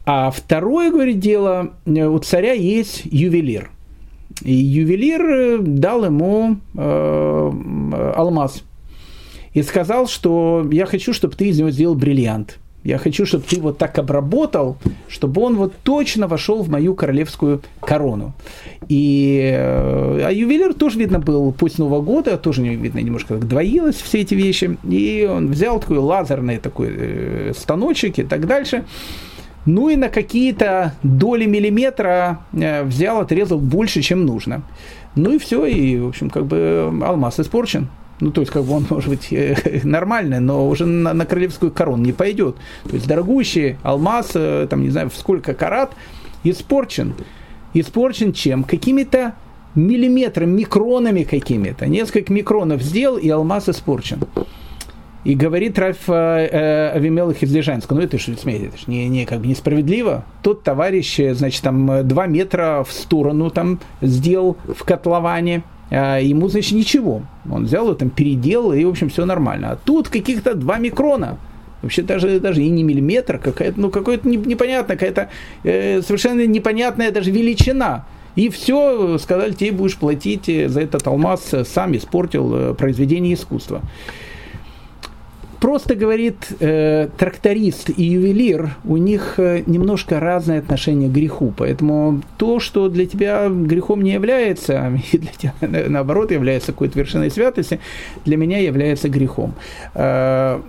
а второе, говорит, дело, э, у царя есть ювелир. И ювелир э, дал ему э, алмаз. И сказал, что я хочу, чтобы ты из него сделал бриллиант. Я хочу, чтобы ты вот так обработал, чтобы он вот точно вошел в мою королевскую корону. И, э, а ювелир тоже, видно, был после Нового года, тоже, видно, немножко как двоилось все эти вещи. И он взял такой лазерный такой станочек и так дальше ну и на какие-то доли миллиметра э, взял, отрезал больше, чем нужно. Ну и все, и, в общем, как бы алмаз испорчен. Ну, то есть, как бы он может быть э, нормальный, но уже на, на королевскую корону не пойдет. То есть, дорогущий алмаз, э, там, не знаю, в сколько карат, испорчен. Испорчен чем? Какими-то миллиметрами, микронами какими-то. Несколько микронов сделал, и алмаз испорчен. И говорит Раф э, Авимелых из Лежанска, ну это же, смотрите, это же не, не, как бы несправедливо. Тот товарищ, э, значит, там два метра в сторону там сделал в котловане, а ему, значит, ничего. Он взял его там, переделал, и, в общем, все нормально. А тут каких-то два микрона. Вообще даже, даже и не миллиметр, какая-то, ну, какая-то непонятная, какая-то э, совершенно непонятная даже величина. И все, сказали, тебе будешь платить за этот алмаз, сам испортил произведение искусства просто говорит э, тракторист и ювелир, у них э, немножко разное отношение к греху. Поэтому то, что для тебя грехом не является, и для тебя наоборот является какой-то вершиной святости, для меня является грехом. Э,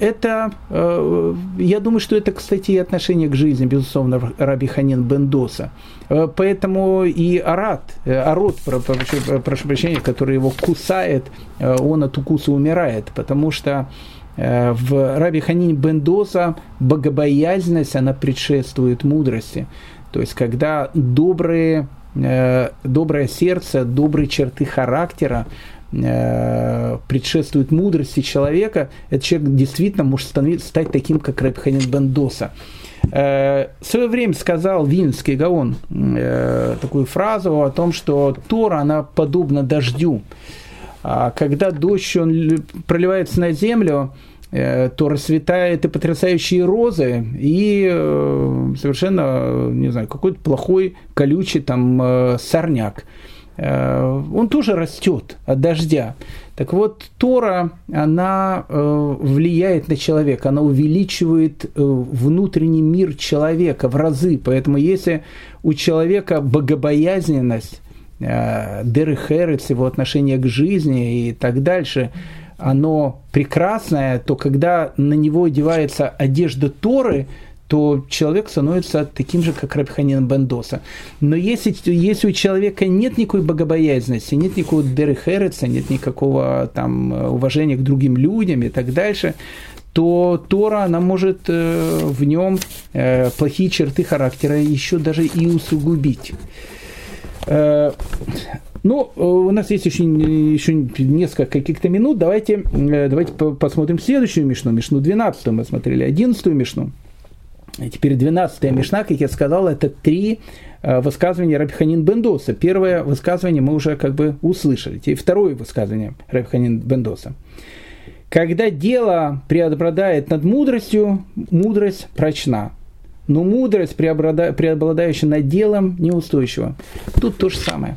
это, э, я думаю, что это, кстати, и отношение к жизни, безусловно, Раби Ханин Бендоса. Э, поэтому и Арат, э, Арот, прошу, прошу прощения, который его кусает, он от укуса умирает, потому что в Раби Ханин Бендоса богобоязненность, она предшествует мудрости. То есть, когда добрые, доброе сердце, добрые черты характера, э, предшествует мудрости человека, этот человек действительно может стать таким, как Рэбханин Бендоса. Э, в свое время сказал Вильнский Гаон э, такую фразу о том, что Тора, она подобна дождю. А когда дождь он проливается на землю, э, то расцветают и потрясающие розы, и э, совершенно, не знаю, какой-то плохой, колючий там э, сорняк. Э, он тоже растет от дождя. Так вот, Тора, она э, влияет на человека, она увеличивает э, внутренний мир человека в разы. Поэтому если у человека богобоязненность, дерехерец, его отношение к жизни и так дальше, оно прекрасное, то когда на него одевается одежда Торы, то человек становится таким же, как Рабханин Бендоса. Но если, если у человека нет никакой богобоязненности, нет никакого дерехереца, нет никакого там уважения к другим людям и так дальше, то Тора, она может э, в нем э, плохие черты характера еще даже и усугубить. Э, ну, у нас есть еще, еще несколько каких-то минут. Давайте, э, давайте посмотрим следующую мишну. Мишну 12 мы смотрели, 11 мишну. Теперь 12-я Мишна, как я сказал, это три э, высказывания Рабиханин Бендоса. Первое высказывание мы уже как бы услышали. Теперь второе высказывание Рабиханин Бендоса. Когда дело преобладает над мудростью, мудрость прочна. Но мудрость, преобладающая над делом, неустойчива. Тут то же самое.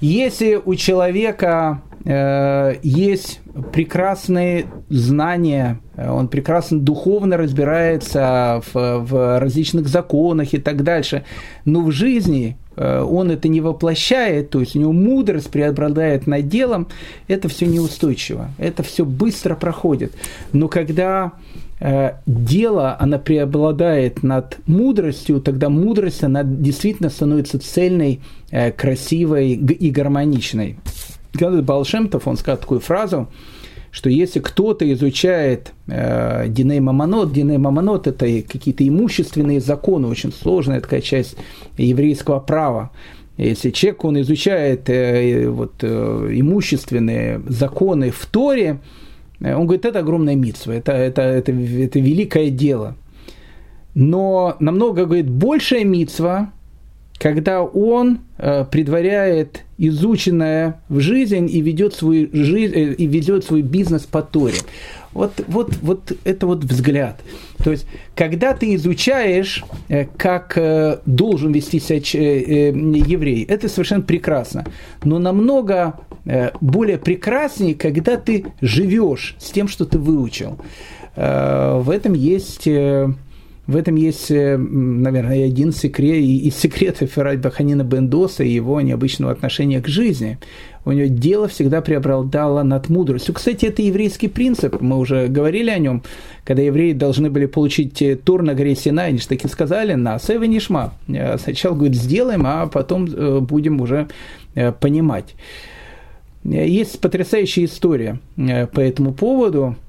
Если у человека есть прекрасные знания, он прекрасно духовно разбирается в, в различных законах и так дальше, но в жизни э, он это не воплощает, то есть у него мудрость преобладает над делом, это все неустойчиво, это все быстро проходит. Но когда э, дело, она преобладает над мудростью, тогда мудрость, она действительно становится цельной, э, красивой и гармоничной. Балшемтов, он сказал такую фразу, что если кто-то изучает э, Диней Мамонот, Диней Мамонот – это какие-то имущественные законы, очень сложная такая часть еврейского права. Если человек, он изучает э, вот, э, имущественные законы в Торе, э, он говорит, это огромная митсва, это, это, это, это великое дело. Но намного, говорит, большая митсва, когда он э, предваряет изученное в жизнь и ведет свой, жизнь, э, и ведет свой бизнес по Торе. Вот, вот, вот это вот взгляд. То есть, когда ты изучаешь, э, как э, должен вести себя э, еврей, это совершенно прекрасно. Но намного более прекраснее, когда ты живешь с тем, что ты выучил. В этом есть в этом есть, э, наверное, один секрет, из секретов Фераль Баханина Бендоса и его необычного отношения к жизни. У него дело всегда преобладало над мудростью. Кстати, это еврейский принцип, мы уже говорили о нем, когда евреи должны были получить э, тур на горе Синай, они же таки сказали, на Сева Нишма. Э, сначала, говорит, сделаем, а потом будем уже понимать. Есть потрясающая история по этому поводу –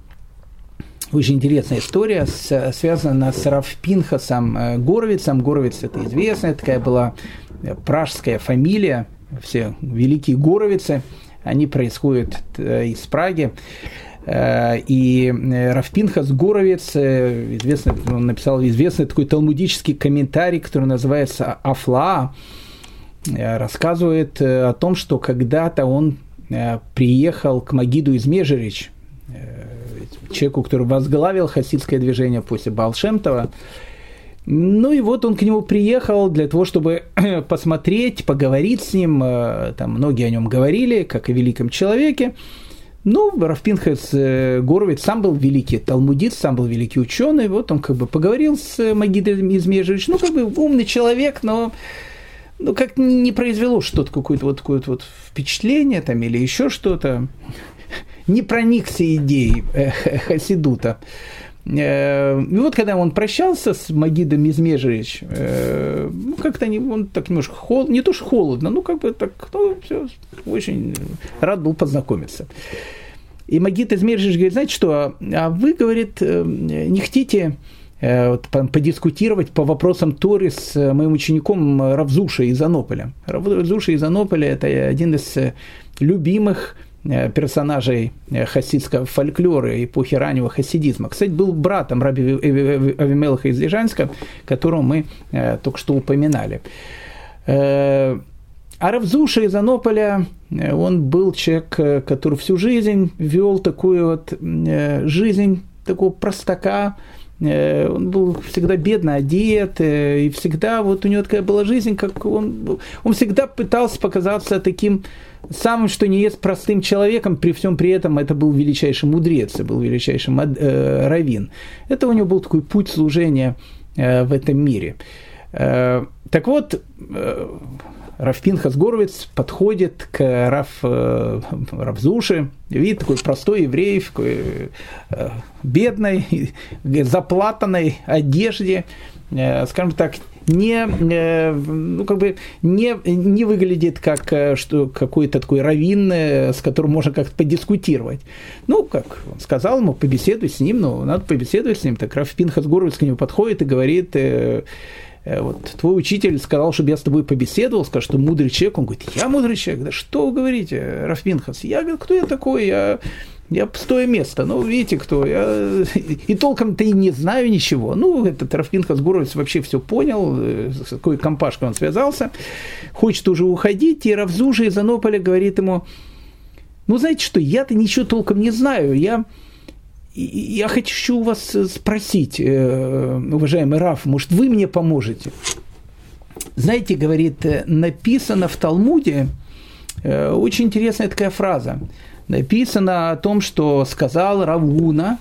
очень интересная история, связана с Равпинхасом э, Горовицем. Горовиц – это известная такая была э, пражская фамилия, все великие Горовицы, они происходят э, из Праги. И Равпинхас Горовец, известный, он написал известный такой талмудический комментарий, который называется «Афла», рассказывает о том, что когда-то он приехал к Магиду из Межерич, человеку, который возглавил хасидское движение после Балшемтова, Ну и вот он к нему приехал для того, чтобы посмотреть, поговорить с ним. Э, там многие о нем говорили, как о великом человеке. Ну, Рафпинхас э, Горовец сам был великий талмудист, сам был великий ученый. Вот он как бы поговорил с Магидом Измежевич. Ну, как бы умный человек, но ну, как не произвело что-то, какое-то вот такое вот впечатление там или еще что-то. Не проникся идеей э, Хасидута. Э, и вот когда он прощался с Магидом Измежевич, э, ну, как-то он так немножко холодно, не то что холодно, ну, как бы так, ну, все, очень рад был познакомиться. И Магид Измежевич говорит, знаете что, а вы, говорит, не хотите вот, подискутировать по вопросам Торы с моим учеником Равзуша из Анополя. Равзуша из Анополя – это один из любимых персонажей э, хасидского фольклора эпохи раннего хасидизма. Кстати, был братом раби Авимелаха из Лежанска, которого мы э, только что упоминали. А Равзуша из Анополя, он был человек, который всю жизнь вел такую вот жизнь такого простака, он был всегда бедно одет, и всегда вот у него такая была жизнь, как он, он всегда пытался показаться таким самым, что не есть простым человеком, при всем при этом это был величайший мудрец, был величайший э, раввин. Это у него был такой путь служения э, в этом мире. Э, так вот, э, Равпинхас Горовец подходит к Раф, э, Равзуши, видит такой простой еврей, в такой э, бедной, заплатанной одежде, э, скажем так, не, ну, как бы не, не выглядит как что, какой-то такой раввин, с которым можно как-то подискутировать. Ну, как он сказал ему, побеседуй с ним, ну, надо побеседовать с ним. Так Раф Пинхас Горовец к нему подходит и говорит, вот твой учитель сказал, чтобы я с тобой побеседовал, сказал, что мудрый человек. Он говорит, я мудрый человек. Да что вы говорите, Рафпинхас? Я говорю, кто я такой? Я я пустое место. Ну, видите, кто. Я и толком-то и не знаю ничего. Ну, этот Рафкин Хасгуровец вообще все понял, э, с какой компашкой он связался. Хочет уже уходить, и Равзужа из Анополя говорит ему, ну, знаете что, я-то ничего толком не знаю. Я, я хочу вас спросить, э, уважаемый Раф, может, вы мне поможете? Знаете, говорит, написано в Талмуде, э, очень интересная такая фраза – написано о том, что сказал Равуна,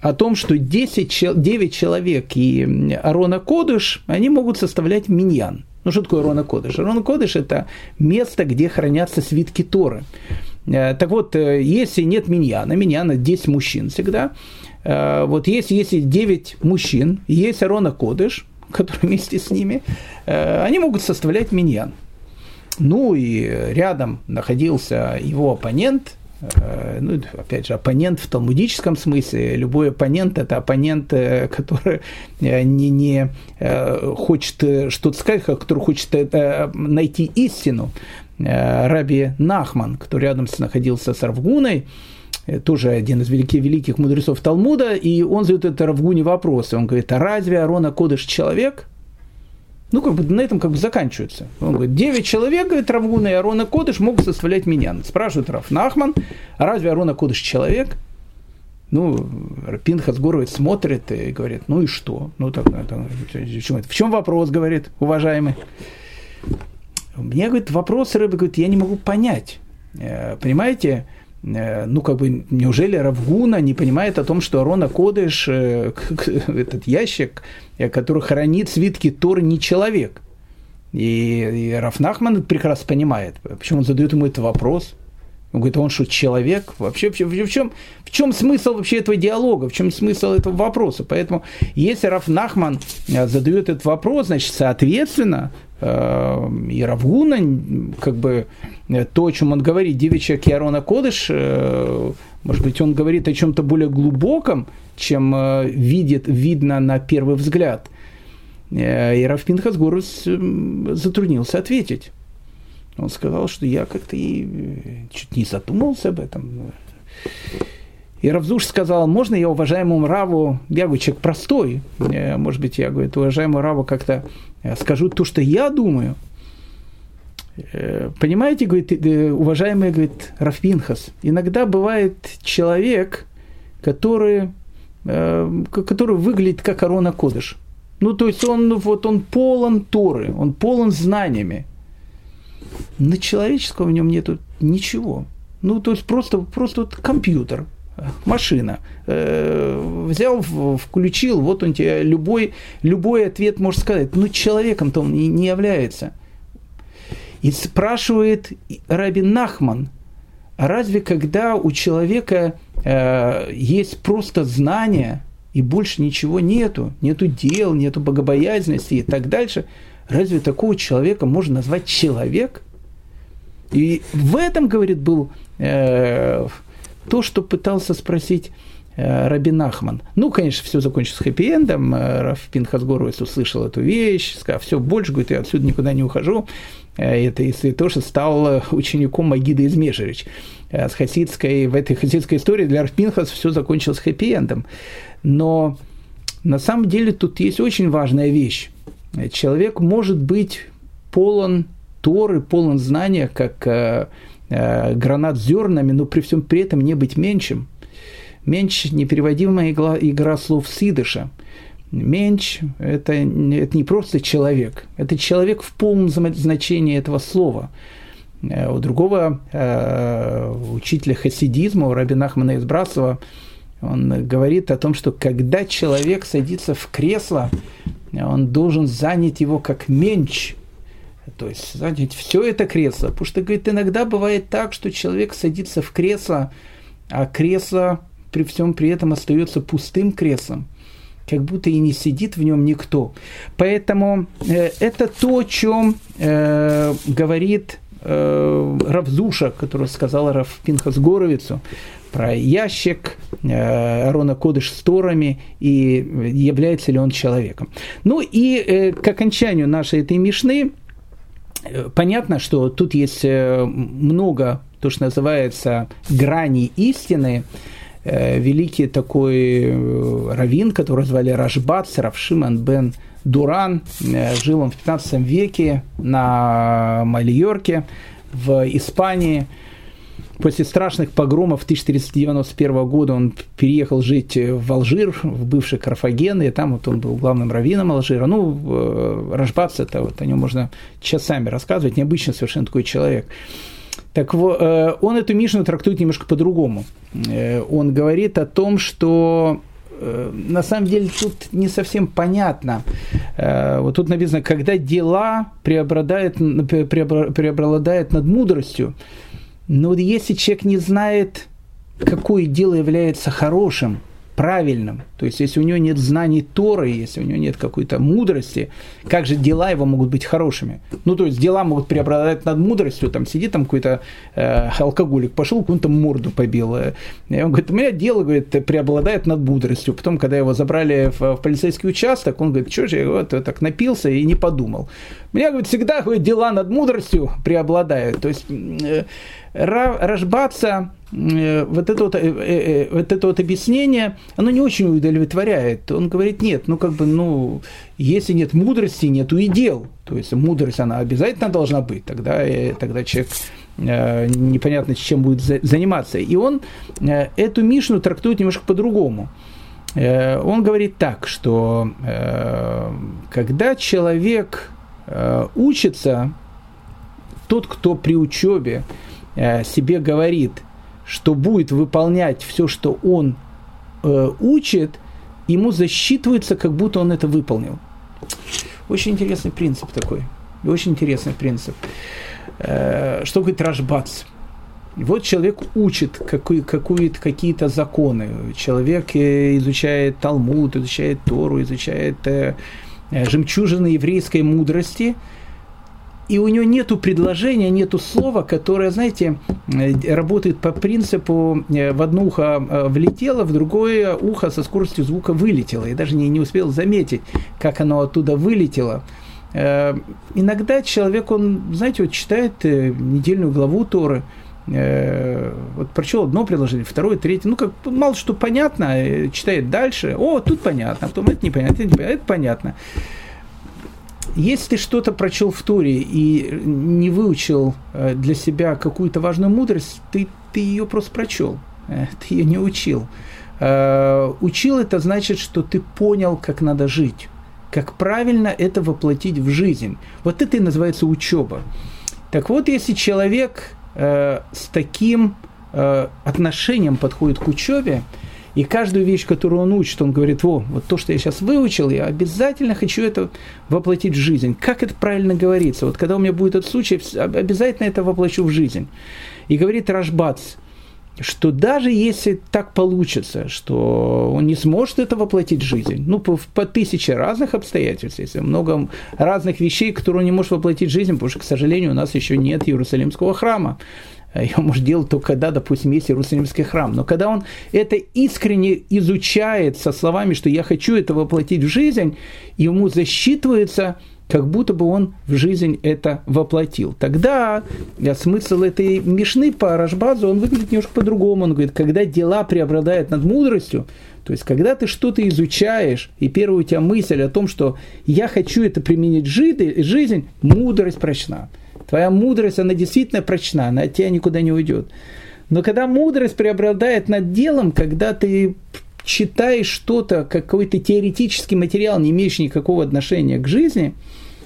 о том, что 10, 9 человек и Арона Кодыш, они могут составлять миньян. Ну, что такое Арона Кодыш? Арона Кодыш – это место, где хранятся свитки Торы. Э, так вот, э, если нет миньяна, миньяна 10 мужчин всегда, э, вот есть, если 9 мужчин, есть Арона Кодыш, который вместе с ними, они могут составлять миньян. Ну и рядом находился его оппонент, ну, опять же, оппонент в талмудическом смысле. Любой оппонент – это оппонент, который не, не хочет что-то сказать, который хочет найти истину. Раби Нахман, кто рядом находился с Равгуной, тоже один из великих, великих мудрецов Талмуда, и он задает это Равгуне вопрос. Он говорит, а разве Арона Кодыш человек? Ну, как бы на этом как бы заканчивается. Он говорит, 9 человек, говорит, Равгуна и Арона Кодыш могут составлять меня. Спрашивает Раф Нахман, а разве Арона Кодыш человек? Ну, Пинхас Горовец смотрит и говорит, ну и что? Ну, так, это? в чем вопрос, говорит, уважаемый? Мне, говорит, вопрос, Рэбе, говорит, я не могу понять. Э, понимаете, Э, ну, как бы, неужели Равгуна не понимает о том, что Арона Кодыш, э, этот ящик, который хранит свитки Торы, не человек? И, и Рафнахман прекрасно понимает. Почему он задает ему этот вопрос? Он говорит, а он что, человек? Вообще, в, чем, в чем смысл вообще этого диалога? В чем смысл этого вопроса? Поэтому, если Раф Нахман задает этот вопрос, значит, соответственно, и Равгуна, как бы, то, о чем он говорит, девичья Киарона Кодыш, э, может быть, он говорит о чем-то более глубоком, чем э, видит, видно на первый взгляд. И Раф Пинхас Горус затруднился ответить. Он сказал, что я как-то и э, чуть не задумался об этом. И Равзуш сказал, можно я уважаемому Раву, я говорю, человек простой, э, может быть, я говорю, уважаемому Раву как-то э, скажу то, что я думаю. Понимаете, говорит, уважаемый, говорит, Рафпинхас, иногда бывает человек, который, который выглядит как Арона Кодыш. Ну, то есть он, вот, он полон Торы, он полон знаниями. На человеческого в нем нету ничего. Ну, то есть просто, просто вот компьютер, машина. Э, взял, включил, вот он тебе любой, любой ответ может сказать. Но человеком-то он не, является. И спрашивает Рабин Нахман, разве когда у человека э, есть просто знания, и больше ничего нету, нету дел, нету богобоязненности и так дальше, разве такого человека можно назвать человек? И в этом, говорит, был э, то, что пытался спросить э, Рабин Ахман. Ну, конечно, все закончилось хэппи-эндом. Э, Пинхас Горовец услышал эту вещь, сказал, все, больше, говорит, я отсюда никуда не ухожу. Э, это если тоже стал учеником Магида из Межерич. С хасидской, в этой хасидской истории для Раф Пинхас все закончилось хэппи-эндом. Но на самом деле тут есть очень важная вещь. Человек может быть полон Торы, полон знания, как гранат с зернами, но при всем при этом не быть меньшим. Меньш – непереводимая игра, игра слов Сидыша. Меньш – это, это не просто человек, это человек в полном значении этого слова. Э, у другого э, учителя хасидизма, у Рабина Ахмана Избрасова, он говорит о том, что когда человек садится в кресло, он должен занять его как меньш – то есть занять все это кресло. Потому что, говорит, иногда бывает так, что человек садится в кресло, а кресло при всем при этом остается пустым креслом как будто и не сидит в нем никто. Поэтому э, это то, о чем э, говорит э, Равзуша, который сказал Рав Пинхас Горовицу, про ящик э, Арона Кодыш с Торами и является ли он человеком. Ну и э, к окончанию нашей этой мишны понятно, что тут есть э, много, то, что называется, граней истины. Э, великий такой э, раввин, которого звали Рашбат, Равшиман бен Дуран, жил он в 15 веке на Мальорке в Испании – После страшных погромов 1491 года он переехал жить в Алжир, в бывший Карфаген, и там вот он был главным раввином Алжира. Ну, э, Рашбац, это вот о нем можно часами рассказывать, необычный совершенно такой человек. Так вот, э, он эту Мишну трактует немножко по-другому. Э, он говорит о том, что на самом деле тут не совсем понятно. Вот тут написано, когда дела преобладают, преобладают над мудростью, но вот если человек не знает, какое дело является хорошим, правильным, то есть если у него нет знаний Торы, если у него нет какой-то мудрости, как же дела его могут быть хорошими? Ну, то есть дела могут преобладать над мудростью, там сидит там какой-то э, алкоголик, пошел какую-то морду побил. Э, и он говорит, у меня дело, говорит, преобладает над мудростью. Потом, когда его забрали в, в полицейский участок, он говорит, что же я вот, так напился и не подумал. У меня, говорит, всегда говорит, дела над мудростью преобладают. То есть э, Рашбаца, э, вот это вот, э, э, вот это вот объяснение, оно не очень удовлетворяет. Он говорит, нет, ну как бы, ну, если нет мудрости, нету и дел. То есть мудрость, она обязательно должна быть, тогда, тогда человек непонятно, чем будет заниматься. И он эту Мишну трактует немножко по-другому. Он говорит так, что когда человек учится, тот, кто при учебе себе говорит, что будет выполнять все, что он э, учит, ему засчитывается, как будто он это выполнил. Очень интересный принцип такой. Очень интересный принцип. Э, что говорит Рашбац? Вот человек учит какую, какую, какие-то законы. Человек э, изучает Талмуд, изучает Тору, изучает э, э жемчужины еврейской мудрости – и у него нету предложения, нету слова, которое, знаете, э, работает по принципу э, в одно ухо э, влетело, в другое ухо со скоростью звука вылетело. И даже не, не успел заметить, как оно оттуда вылетело. Иногда человек, он, знаете, вот читает недельную главу Торы, вот прочел одно предложение, второе, третье, ну, как мало что понятно, читает дальше, о, тут понятно, а потом это непонятно, это, непонятно, это понятно. Если ты что-то прочел в Туре и не выучил э, для себя какую-то важную мудрость, ты, ты ее просто прочел, э, ты ее не учил. Э, учил это значит, что ты понял, как надо жить. как правильно это воплотить в жизнь. Вот это и называется учеба. Так вот, если человек с таким отношением подходит к учебе, и каждую вещь, которую он учит, он говорит, во, вот то, что я сейчас выучил, я обязательно хочу это воплотить в жизнь. Как это правильно говорится? Вот когда у меня будет этот случай, обязательно это воплощу в жизнь. И говорит Рашбац, что даже если так получится, что он не сможет это воплотить в жизнь, ну, по, по тысяче разных обстоятельств, если много разных вещей, которые он не может воплотить в жизнь, потому что, к сожалению, у нас еще нет Иерусалимского храма. Его может делать только когда, допустим, есть Иерусалимский храм. Но когда он это искренне изучает со словами, что я хочу это воплотить в жизнь, ему засчитывается как будто бы он в жизнь это воплотил. Тогда смысл этой мишны по Рашбазу, он выглядит немножко по-другому. Он говорит, когда дела преобладают над мудростью, то есть, когда ты что-то изучаешь, и первая у тебя мысль о том, что я хочу это применить в жизнь, мудрость прочна. Твоя мудрость, она действительно прочна, она от тебя никуда не уйдет. Но когда мудрость преобладает над делом, когда ты читаешь что-то, какой-то теоретический материал, не имеющий никакого отношения к жизни,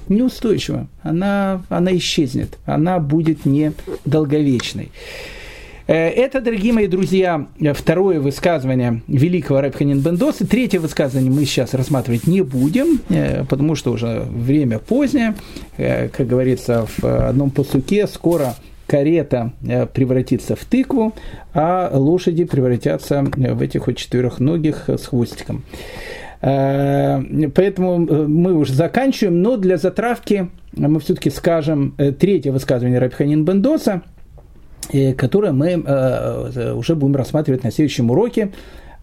неустойчиво. Она, она исчезнет. Она будет не долговечной. Э, это, дорогие мои друзья, второе высказывание великого Рэбханин Бендоса. Третье высказывание мы сейчас рассматривать не будем, э, потому что уже время позднее. Э, как говорится в одном посуке, скоро карета превратится в тыкву, а лошади превратятся в этих вот четырехногих с хвостиком. Поэтому мы уже заканчиваем, но для затравки мы все-таки скажем третье высказывание Рабханин Бендоса, которое мы уже будем рассматривать на следующем уроке.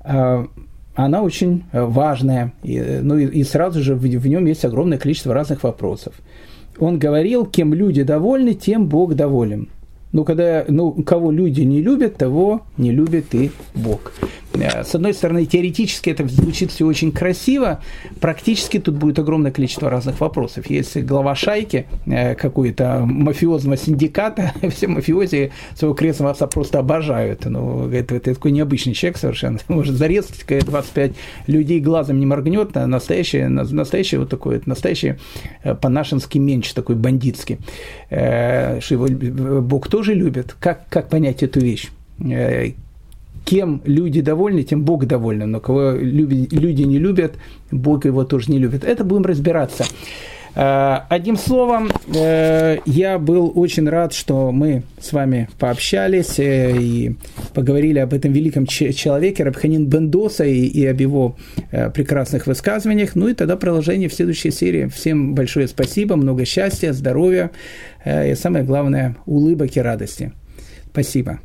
Она очень важная, и, ну и, сразу же в, в нем есть огромное количество разных вопросов. Он говорил, кем люди довольны, тем Бог доволен. Ну, когда, ну, кого люди не любят, того не любит и Бог. Э, с одной стороны, теоретически это звучит все очень красиво, практически тут будет огромное количество разных вопросов. Если глава шайки э, какой-то мафиозного синдиката, все мафиози своего крестного отца просто обожают. Ну, это, это такой необычный человек совершенно. Может зарезать 25 людей глазом не моргнет, а настоящий, настоящий вот такой, настоящий э, по-нашенски меньше такой бандитский. Что его Бог тоже любит. Как, как понять эту вещь? кем люди довольны, тем Бог доволен. Но кого люди не любят, Бог его тоже не любит. Это будем разбираться. Э, одним словом, э, я был очень рад, что мы с вами пообщались э, и поговорили об этом великом человеке, Рабханин Бендоса, и, и об его прекрасных высказываниях. Ну и тогда продолжение в следующей серии. Всем большое спасибо, много счастья, здоровья и самое главное, улыбок и радости. Спасибо.